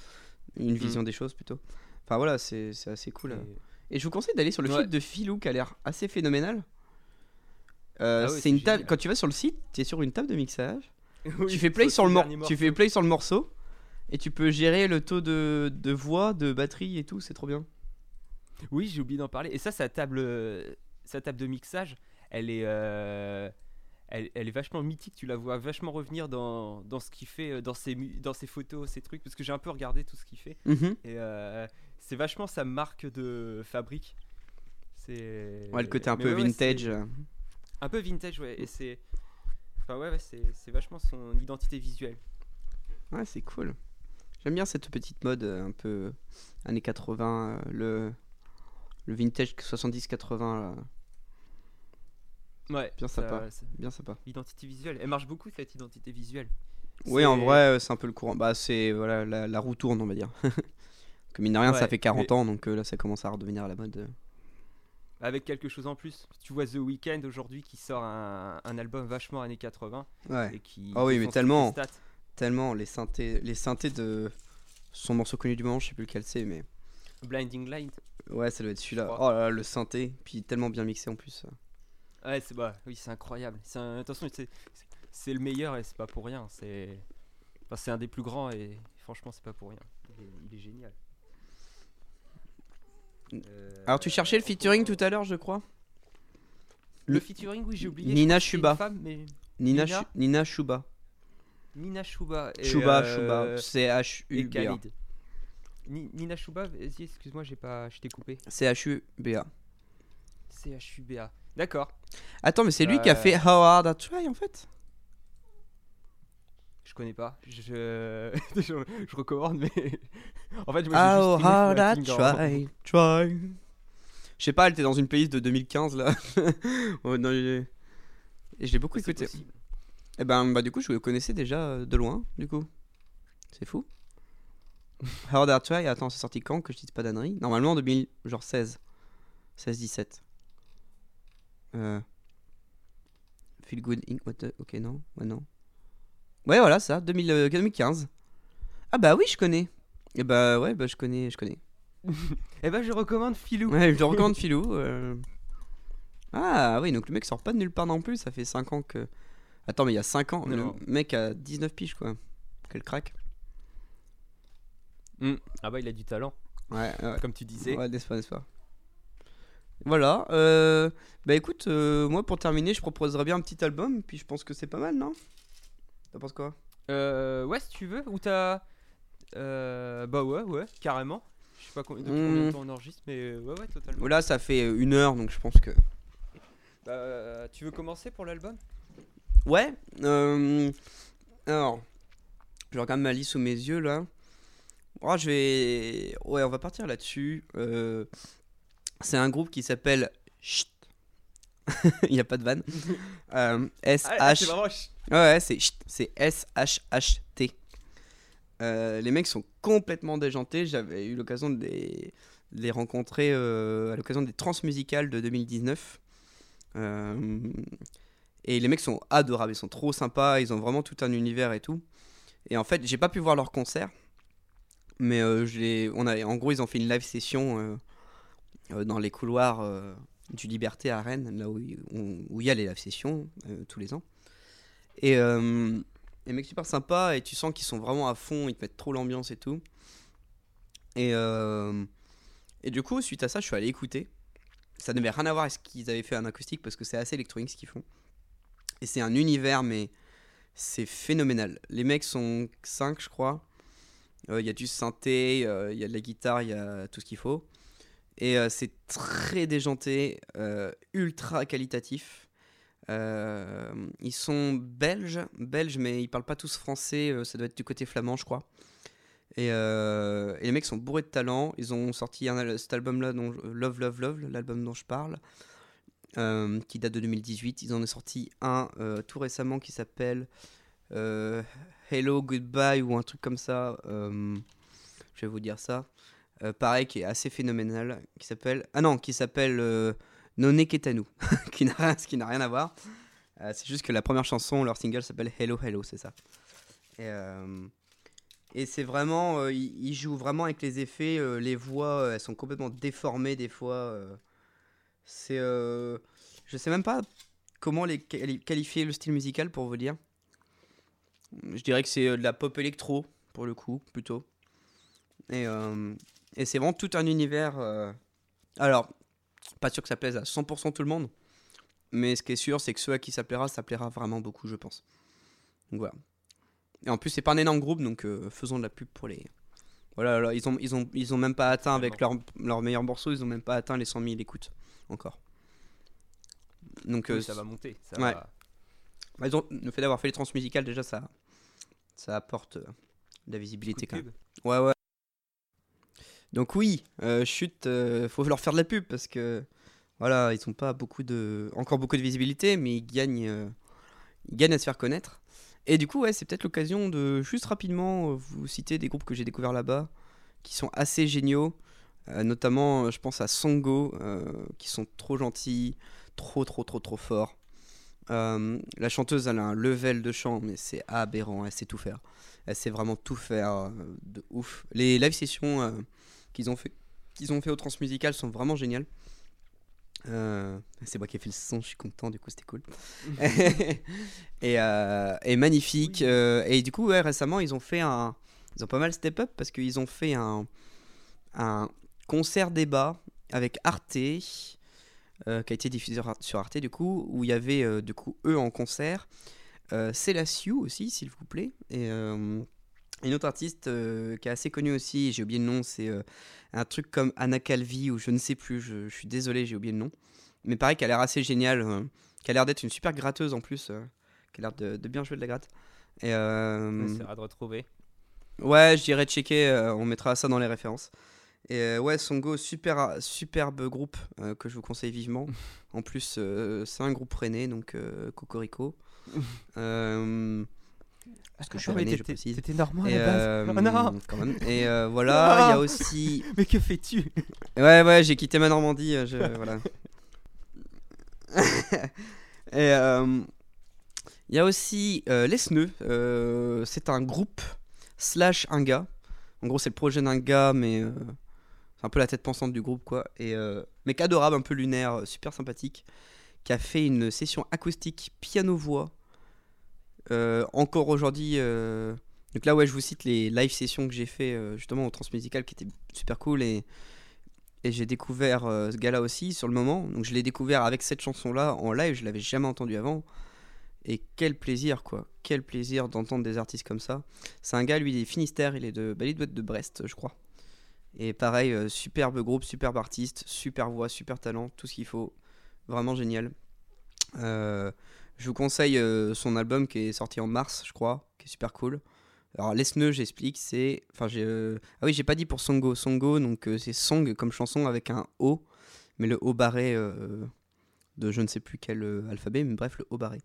Une vision des choses plutôt. Enfin voilà, c'est assez cool. Et- Et je vous conseille d'aller sur le Ouais. site de Philou qui a l'air assez phénoménal. Euh, Ah ouais, c'est une table. Quand tu vas sur le site, tu es sur une table de mixage. Oui, tu fais play sur le le mor- dernier tu fais morceau. play sur le morceau et tu peux gérer le taux de, de voix, de batterie et tout. C'est trop bien. Oui, j'ai oublié d'en parler. Et ça, sa table, euh, sa table de mixage, elle est, euh, elle, elle est vachement mythique. Tu la vois vachement revenir dans, dans ce qu'il fait, euh, dans ses, dans ses photos, ses trucs. Parce que j'ai un peu regardé tout ce qu'il fait. Mhm. Et euh, c'est vachement sa marque de fabrique. C'est. Ouais, le côté un mais peu ouais, vintage. un peu vintage, ouais. Et c'est. Enfin, ouais, ouais, c'est vachement son identité visuelle. Ouais, c'est cool. J'aime bien cette petite mode un peu années 80, euh, le, le vintage 70-80, là. Ouais, Bien ça- sympa. ça- bien sympa. L'identité visuelle. Elle marche beaucoup, cette identité visuelle. Oui, en vrai, euh, c'est un peu le courant. Bah, c'est voilà, la, la roue tourne, on va dire. Comme mine de rien, ça fait 40 mais- ans, donc euh, là, ça commence à redevenir à la mode. euh. avec quelque chose en plus. Tu vois The Weeknd aujourd'hui qui sort un, un album vachement années 80 Ouais. et qui Ah oui, mais tellement. les. Tellement les synthés, les synthés de son morceau connu du moment, je sais plus lequel c'est, mais Blinding Light. ouais, ça doit être celui-là. Oh là là, le synthé, puis tellement bien mixé en plus. Ouais, c'est bah oui, c'est incroyable. C'est un- attention, c'est le meilleur et c'est pas pour rien. C'est enfin, c'est un des plus grands et franchement, c'est pas pour rien. Il est, il est génial. Euh, Alors, tu cherchais le featuring tout à l'heure, je crois. Le featuring, oui, j'ai oublié. Nina femme, mais Nina, Nina Nina Shuba. Nina Chuba. et, Shuba, euh, Shuba. C'est H-U-B-A. Nina Chuba, vas-y, excuse-moi, j'ai pas, je t'ai coupé. C'est H-U-B-A. C-H-U-B-A. D'accord. Attends, mais c'est lui qui a Euh. fait How Hard I Try en fait? Je connais pas. Je, je, je recommande, mais. en fait, moi, j'ai How juste Hard I Try, Try. Je sais pas, elle était dans une playlist de 2015 là. Oh, non, je l'ai beaucoup écouté. Et ben, bah, du coup, je le connaissais déjà euh, de loin, du coup. C'est fou. Hard Hard Try, attends, c'est sorti quand que je dise pas d'annerie? Normalement en 2000, genre 16. 16-17. Euh... Feel Good Inc. What the- Ok, non. Ouais, non. Ouais, voilà, ça, 2000, euh, 2015. Ah bah oui, je connais. Et bah ouais, bah je connais, je connais. Eh ben, je recommande Philou. Ouais, je recommande Philou. euh. Ah oui, donc le mec sort pas de nulle part non plus, ça fait 5 ans que... Attends, mais il y a 5 ans, Non. le mec a 19 piges quoi. Quel crack. Mm. Ah bah, il a du talent, Ouais, ouais. comme tu disais. Ouais, n'est-ce pas, n'est-ce pas. Voilà. euh, Bah écoute, euh, moi pour terminer, je proposerais bien un petit album, puis je pense que c'est pas mal, non? T'en penses quoi? Euh, ouais, si tu veux. Ou t'as. Bah ouais, ouais, carrément. Je sais pas combien, depuis combien de Mm. temps on enregistre, mais ouais, ouais, totalement. Là, ça fait une heure, donc je pense que. Bah, tu veux commencer pour l'album? Ouais. Alors, je regarde ma liste sous mes yeux là. Oh, je vais. Ouais, on va partir là-dessus. Euh, C'est un groupe qui s'appelle. Chut. Il n'y a pas de vanne. Euh, Ah, S-H. ch- Ouais, c'est chut, c'est S-H-H-T. Euh, les mecs sont complètement déjantés. J'avais eu l'occasion de les, de les rencontrer à l'occasion des transmusicales de 2019. Euh, et les mecs sont adorables, ils sont trop sympas, ils ont vraiment tout un univers et tout. Et en fait, j'ai pas pu voir leur concert, mais euh, on a, en gros, ils ont fait une live session euh, euh, dans les couloirs du Liberté à Rennes, là où il y a les live sessions tous les ans. Et les mecs super sympas et tu sens qu'ils sont vraiment à fond, ils te mettent trop l'ambiance et tout. Et, et du coup, suite à ça, je suis allé écouter. Ça n'avait rien à voir avec ce qu'ils avaient fait en acoustique parce que c'est assez électronique ce qu'ils font. Et c'est un univers, mais c'est phénoménal. Les mecs sont 5, je crois. Euh, Il y a du synthé, euh, il y a de la guitare, il y a tout ce qu'il faut. Et euh, c'est très déjanté, ultra qualitatif. Ils sont belges, belges, mais ils parlent pas tous français. ça doit être du côté flamand, je crois. Et, les mecs sont bourrés de talent. Ils ont sorti cet album-là, Love, Love, Love, l'album dont je parle, qui date de 2018. Ils en ont sorti un tout récemment qui s'appelle Hello, Goodbye ou un truc comme ça. euh, je vais vous dire ça. Euh, pareil, qui est assez phénoménal, qui s'appelle ah non, qui s'appelle euh, None Ketanu, qui n'a rien, qui n'a rien à voir. Euh, c'est juste que la première chanson, leur single s'appelle Hello Hello, c'est ça. Et, c'est vraiment, ils ils jouent vraiment avec les effets, les voix, elles sont complètement déformées des fois. c'est, je sais même pas comment les quali- qualifier le style musical pour vous dire. Je dirais que c'est euh, de la pop électro pour le coup plutôt. Et, euh, et c'est vraiment tout un univers. euh, Alors, pas sûr que ça plaise à 100% tout le monde, mais ce qui est sûr, c'est que ceux à qui ça plaira, ça plaira vraiment beaucoup, je pense. Donc voilà. Et en plus, c'est pas un énorme groupe, donc euh, faisons de la pub pour les. Voilà, alors, ils ont, ils ont, ils ont même pas atteint avec leur, leur meilleur morceau, ils ont même pas atteint les 100 000 écoutes encore. Donc Oui, ça va monter. Ça ouais. va- bah, ont- le fait d'avoir fait les transmusicales, déjà, ça, ça apporte euh, de la visibilité quand même. Ouais, ouais. Donc oui, euh, chute, euh, faut leur faire de la pub parce que voilà, ils ont pas beaucoup de, encore beaucoup de visibilité, mais ils gagnent, euh, ils gagnent à se faire connaître. Et du coup, ouais, c'est peut-être l'occasion de juste rapidement vous citer des groupes que j'ai découverts là-bas, qui sont assez géniaux. Notamment, je pense à Songo, qui sont trop gentils, trop, trop, trop, trop forts. Euh, la chanteuse, elle a un level de chant, mais c'est aberrant, elle sait tout faire. Elle sait vraiment tout faire euh, de ouf. Les live sessions euh, qu'ils ont fait, qu'ils ont fait au Transmusical sont vraiment géniales. C'est moi qui ai fait le son, je suis content, du coup c'était cool. et, et magnifique. Et du coup, ouais, récemment, ils ont fait un. Ils ont pas mal step up parce qu'ils ont fait un, un concert débat avec Arte, euh, qui a été diffusé sur- Arte, du coup, où il y avait euh, du coup eux en concert. Euh, Célassiou aussi, s'il vous plaît. Et une autre artiste qui est assez connue aussi, j'ai oublié le nom, c'est un truc comme Anna Calvi ou je ne sais plus, je, je suis désolé, j'ai oublié le nom. Mais pareil, qui a l'air assez génial, euh, qui a l'air d'être une super gratteuse en plus, qui a l'air de, de bien jouer de la gratte. Et On essaiera de retrouver. Ouais, je dirais checker, on mettra ça dans les références. Et euh, ouais, Songo, super, superbe groupe euh, que je vous conseille vivement. En plus, euh, c'est un groupe rennais, donc euh, Cocorico. Parce que je suis Ah, mais rennais, je précise. T'étais normand à la base. Oh non quand même. Et voilà, il y a aussi. Mais que fais-tu? Ouais, ouais, j'ai quitté ma Normandie. je- voilà. Et il y a aussi Les Sneux. c'est un groupe slash un gars. En gros, c'est le projet d'un gars, mais euh, c'est un peu la tête pensante du groupe, quoi. Et euh, mec un peu lunaire, euh, super sympathique, qui a fait une session acoustique piano-voix. Euh, encore aujourd'hui. euh, Donc là, ouais, je vous cite les live sessions que j'ai fait justement au Transmusical qui étaient super cool et, j'ai découvert ce gars-là aussi sur le moment. Donc je l'ai découvert avec cette chanson-là en live, je l'avais jamais entendu avant. Et quel plaisir, quoi. Quel plaisir d'entendre des artistes comme ça. C'est un gars, lui, il est Finistère, il est de être de Brest, je crois. Et pareil, euh, superbe groupe, superbe artiste, super voix, super talent, tout ce qu'il faut. Vraiment génial. Euh, je vous conseille euh, son album qui est sorti en mars, je crois, qui est super cool. Alors, Lesneux, j'explique, c'est. Enfin, j'ai. Ah oui, j'ai pas dit pour Songo. Songo, donc c'est Song comme chanson avec un O, mais le O barré de je ne sais plus quel alphabet, mais bref, le O barré.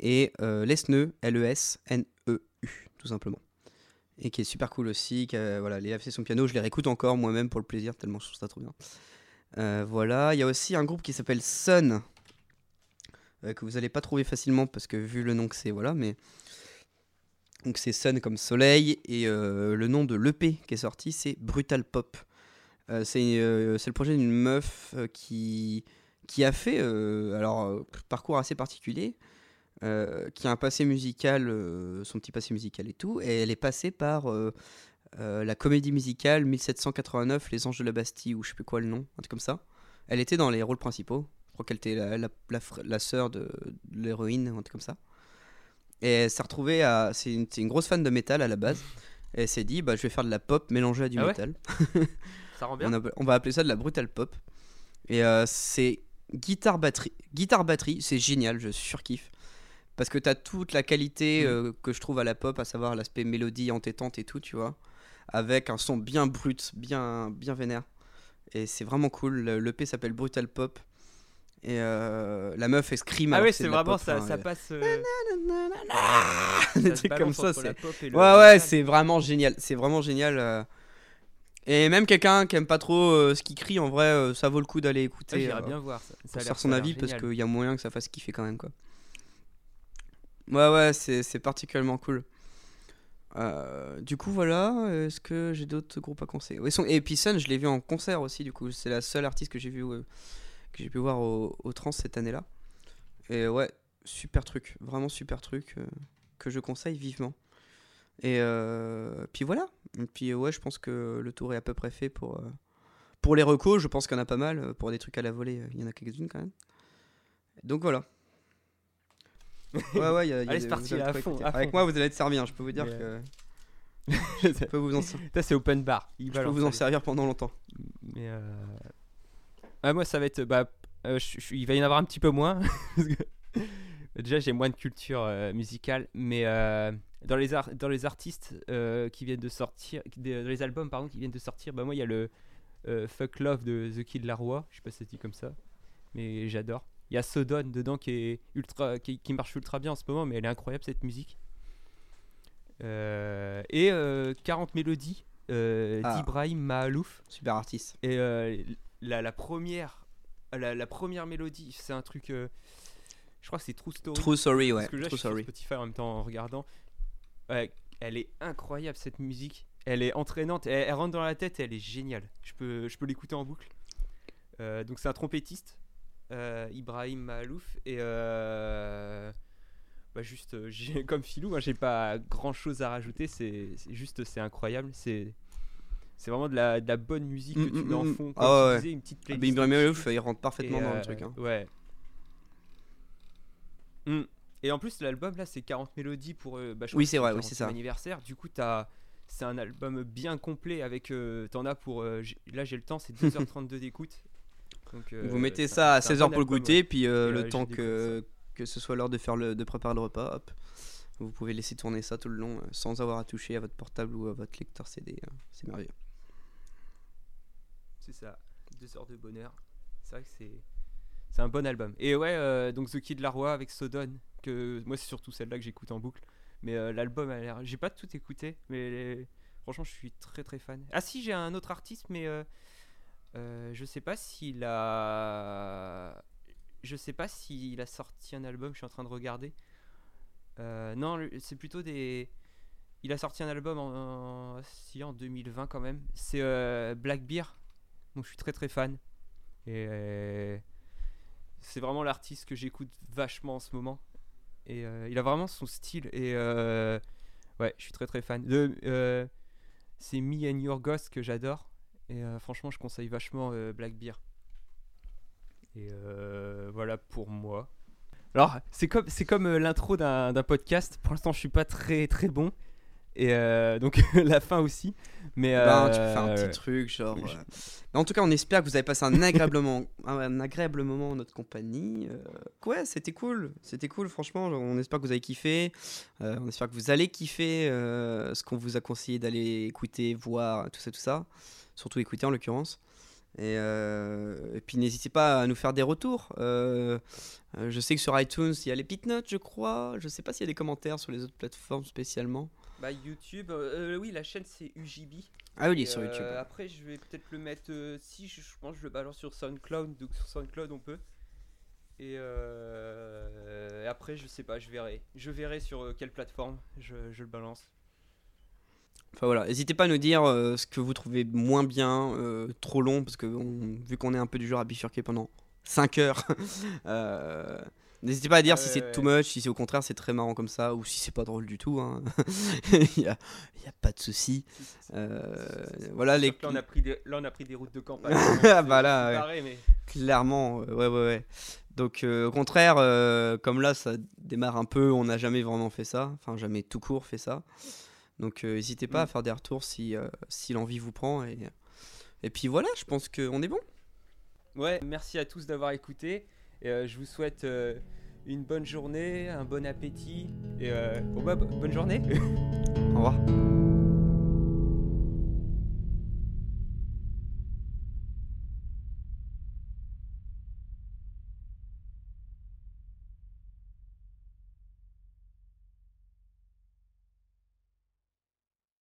Et Lesneux, L-E-S-N-E-U, tout simplement. Et qui est super cool aussi. Qui a- voilà, les son piano, je les réécoute encore moi-même pour le plaisir, tellement je trouve ça trop bien. Euh, voilà, il y a aussi un groupe qui s'appelle Sun, euh, que vous allez pas trouver facilement parce que vu le nom que c'est, voilà, mais. Donc c'est Sun comme soleil, et euh, le nom de l'EP qui est sorti, c'est Brutal Pop. C'est le projet d'une meuf qui, qui a fait alors, euh, parcours assez particulier, euh, qui a un passé musical, euh, son petit passé musical et tout, et elle est passée par euh, la comédie musicale 1789, Les Anges de la Bastille, ou je sais plus quoi le nom, un truc comme ça. Elle était dans les rôles principaux. Je crois qu'elle était la, la, la, fr- la sœur de, de l'héroïne, un truc comme ça. Et elle s'est retrouvée à. C'est une, grosse fan de métal à la base. Et elle s'est dit, bah, je vais faire de la pop mélangée à du Ah ouais métal. Ça rend bien. On, va appeler ça de la brutal pop. Et euh, c'est guitare batterie. Guitare batterie, c'est génial, je surkiffe. Parce que t'as toute la qualité Mm. euh, que je trouve à la pop, à savoir l'aspect mélodie entêtante et tout, tu vois. Avec un son bien brut, bien, bien vénère. Et c'est vraiment cool. Le- L'EP s'appelle Brutal Pop. Et euh, la meuf, elle scream. Ah que c'est vraiment pop, ça, hein, ça passe. euh, Des trucs comme ça, c'est. Ouais, ouais, c'est vraiment génial. C'est vraiment génial. euh. Et même quelqu'un qui aime pas trop euh, ce qu'il crie, en vrai, euh, ça vaut le coup d'aller Ouais, écouter. J'irais euh, bien voir ça. ça. a pour faire son avis parce génial. qu'il y a moyen que ça fasse kiffer quand même quoi. Ouais ouais c'est particulièrement cool. Euh, du coup voilà, est-ce que j'ai d'autres groupes à conseiller? Ouais, son- Et puis je l'ai vu en concert aussi du coup, c'est la seule artiste que j'ai euh, pu voir au, trans cette année-là. Et ouais, super truc, vraiment super truc euh, que je conseille vivement. Et puis voilà. Et puis ouais, je pense que le tour est à peu près fait pour pour les recos, je pense qu'il y en a pas mal. Pour des trucs à la volée, il y en a quelques-unes quand même. Donc voilà. Ouais, ouais, y a, y a Allez, c'est parti, à fond, Avec moi, vous allez être servi. hein, Je peux vous dire Mais, que je peux vous en, je Ça, c'est open bar. Il peux balance, vous en servir pendant longtemps. Mais euh... ah, moi, ça va être. Bah, euh, je- je- il va y en avoir un petit peu moins. Déjà, j'ai moins de culture euh, musicale. Mais euh, dans, les ar- dans les artistes euh, qui viennent de sortir. Dans les albums, pardon, qui viennent de sortir, bah, moi, il y a le euh, Fuck Love de The Kid Laroi. Je sais pas si c'est dit comme ça. Mais j'adore. Il y a Sodon dedans qui, est ultra, qui, qui marche ultra bien en ce moment. Mais elle est incroyable, cette musique. Euh, et euh, 40 mélodies euh, Ah. d'Ibrahim Mahalouf. Super artiste. Et euh, la, la première, la, la première mélodie, c'est un truc. euh, je crois que c'est True Story. True Sorry, ouais. Parce que là, True je suis sur. Spotify en même temps en regardant. Ouais, elle est incroyable cette musique. Elle est entraînante. Elle, elle rentre dans la tête et elle est géniale. Je peux, je peux l'écouter en boucle. Euh, donc c'est un trompettiste, euh, Ibrahim Mahalouf. Et euh, bah juste, euh, comme Filou, hein, j'ai pas grand chose à rajouter. C'est juste, c'est incroyable. C'est c'est vraiment de la, de la bonne musique que Mm, tu mm, mets en mm. fond. Ah Comme ouais, tu ouais. disais, une petite Ah, playlist. Ibrahim. Malouf, il rentre parfaitement dans le euh, truc. hein. Ouais. Mm. Et en plus, l'album là, c'est 40 mélodies pour. euh, bah, je Oui, c'est vrai, oui, c'est ça. 40e anniversaire. Du coup, t'as. C'est un album bien complet avec. euh, T'en as pour. euh, là, j'ai le temps, c'est 2h32 d'écoute. Donc, euh, Vous mettez ça à c'est un 16h bon pour le goûter, puis euh, le euh, temps que, que ce soit l'heure de, faire le, de préparer le repas, hop, vous pouvez laisser tourner ça tout le long sans avoir à toucher à votre portable ou à votre lecteur CD. C'est merveilleux. C'est ça. Deux heures de bonheur. C'est vrai que c'est. C'est un bon album. Et ouais, euh, donc The Kid Laroi avec Sodon. Que moi, c'est surtout celle-là que j'écoute en boucle. Mais euh, l'album a l'air. J'ai pas tout écouté, mais les- franchement, je suis très très fan. Ah si, j'ai un autre artiste, mais euh, euh, je sais pas s'il a. Je sais pas s'il a sorti un album. Je suis en train de regarder. Euh, non, c'est plutôt des. Il a sorti un album en, en- si, en 2020 quand même. C'est euh, Black Beer. Donc je suis très très fan. Et euh, c'est vraiment l'artiste que j'écoute vachement en ce moment. Et il a vraiment son style. Et ouais, je suis très très fan. De, c'est Me and Your Ghost que j'adore. Et euh, franchement, je conseille vachement euh, Black Beer. Et euh, voilà pour moi. Alors, c'est comme, c'est comme l'intro d'un d'un podcast. Pour l'instant, je suis pas très très bon. Et euh, donc la fin aussi. Mais Ben, tu euh, fais un petit ouais. truc, genre. Euh, mais En tout cas, on espère que vous avez passé un agréable moment, un agréable moment en notre compagnie. Ouais, c'était cool, c'était cool, franchement. On espère que vous avez kiffé. On espère que vous allez kiffer ce qu'on vous a conseillé d'aller écouter, voir, tout ça, tout ça. Surtout écouter en l'occurrence. Et, euh, et puis n'hésitez pas à nous faire des retours. Euh, je sais que sur iTunes, il y a les pit notes, je crois. Je sais pas s'il y a des commentaires sur les autres plateformes spécialement. Bah YouTube, euh, oui la chaîne c'est UJB. Ah oui, il est sur YouTube. Après je vais peut-être le mettre, si je, je pense que je le balance sur SoundCloud, donc sur SoundCloud on peut. Et et après je sais pas, je verrai. Je verrai sur quelle plateforme je, je le balance. Enfin voilà, n'hésitez pas à nous dire euh, ce que vous trouvez moins bien, euh, trop long, parce que on- vu qu'on est un peu du genre à bifurquer pendant 5 heures, euh, n'hésitez pas à dire si ouais, c'est ouais. too much, si c'est au contraire c'est très marrant comme ça, ou si c'est pas drôle du tout. hein. Il n'y a, pas de souci. Voilà, les, Là on, a pris des, là on a pris des routes de campagne. Ah, bah là, pareil, mais clairement, ouais, ouais, ouais. Donc euh, au contraire, euh, comme là ça démarre un peu, on n'a jamais vraiment fait ça, enfin jamais tout court fait ça. Donc euh, n'hésitez pas Mm. à faire des retours si, euh, si l'envie vous prend. Et, et puis voilà, je pense qu'on est bon. Ouais, merci à tous d'avoir écouté. Et, euh, je vous souhaite une bonne journée, un bon appétit. Et euh, oh bah, bonne journée. Au revoir.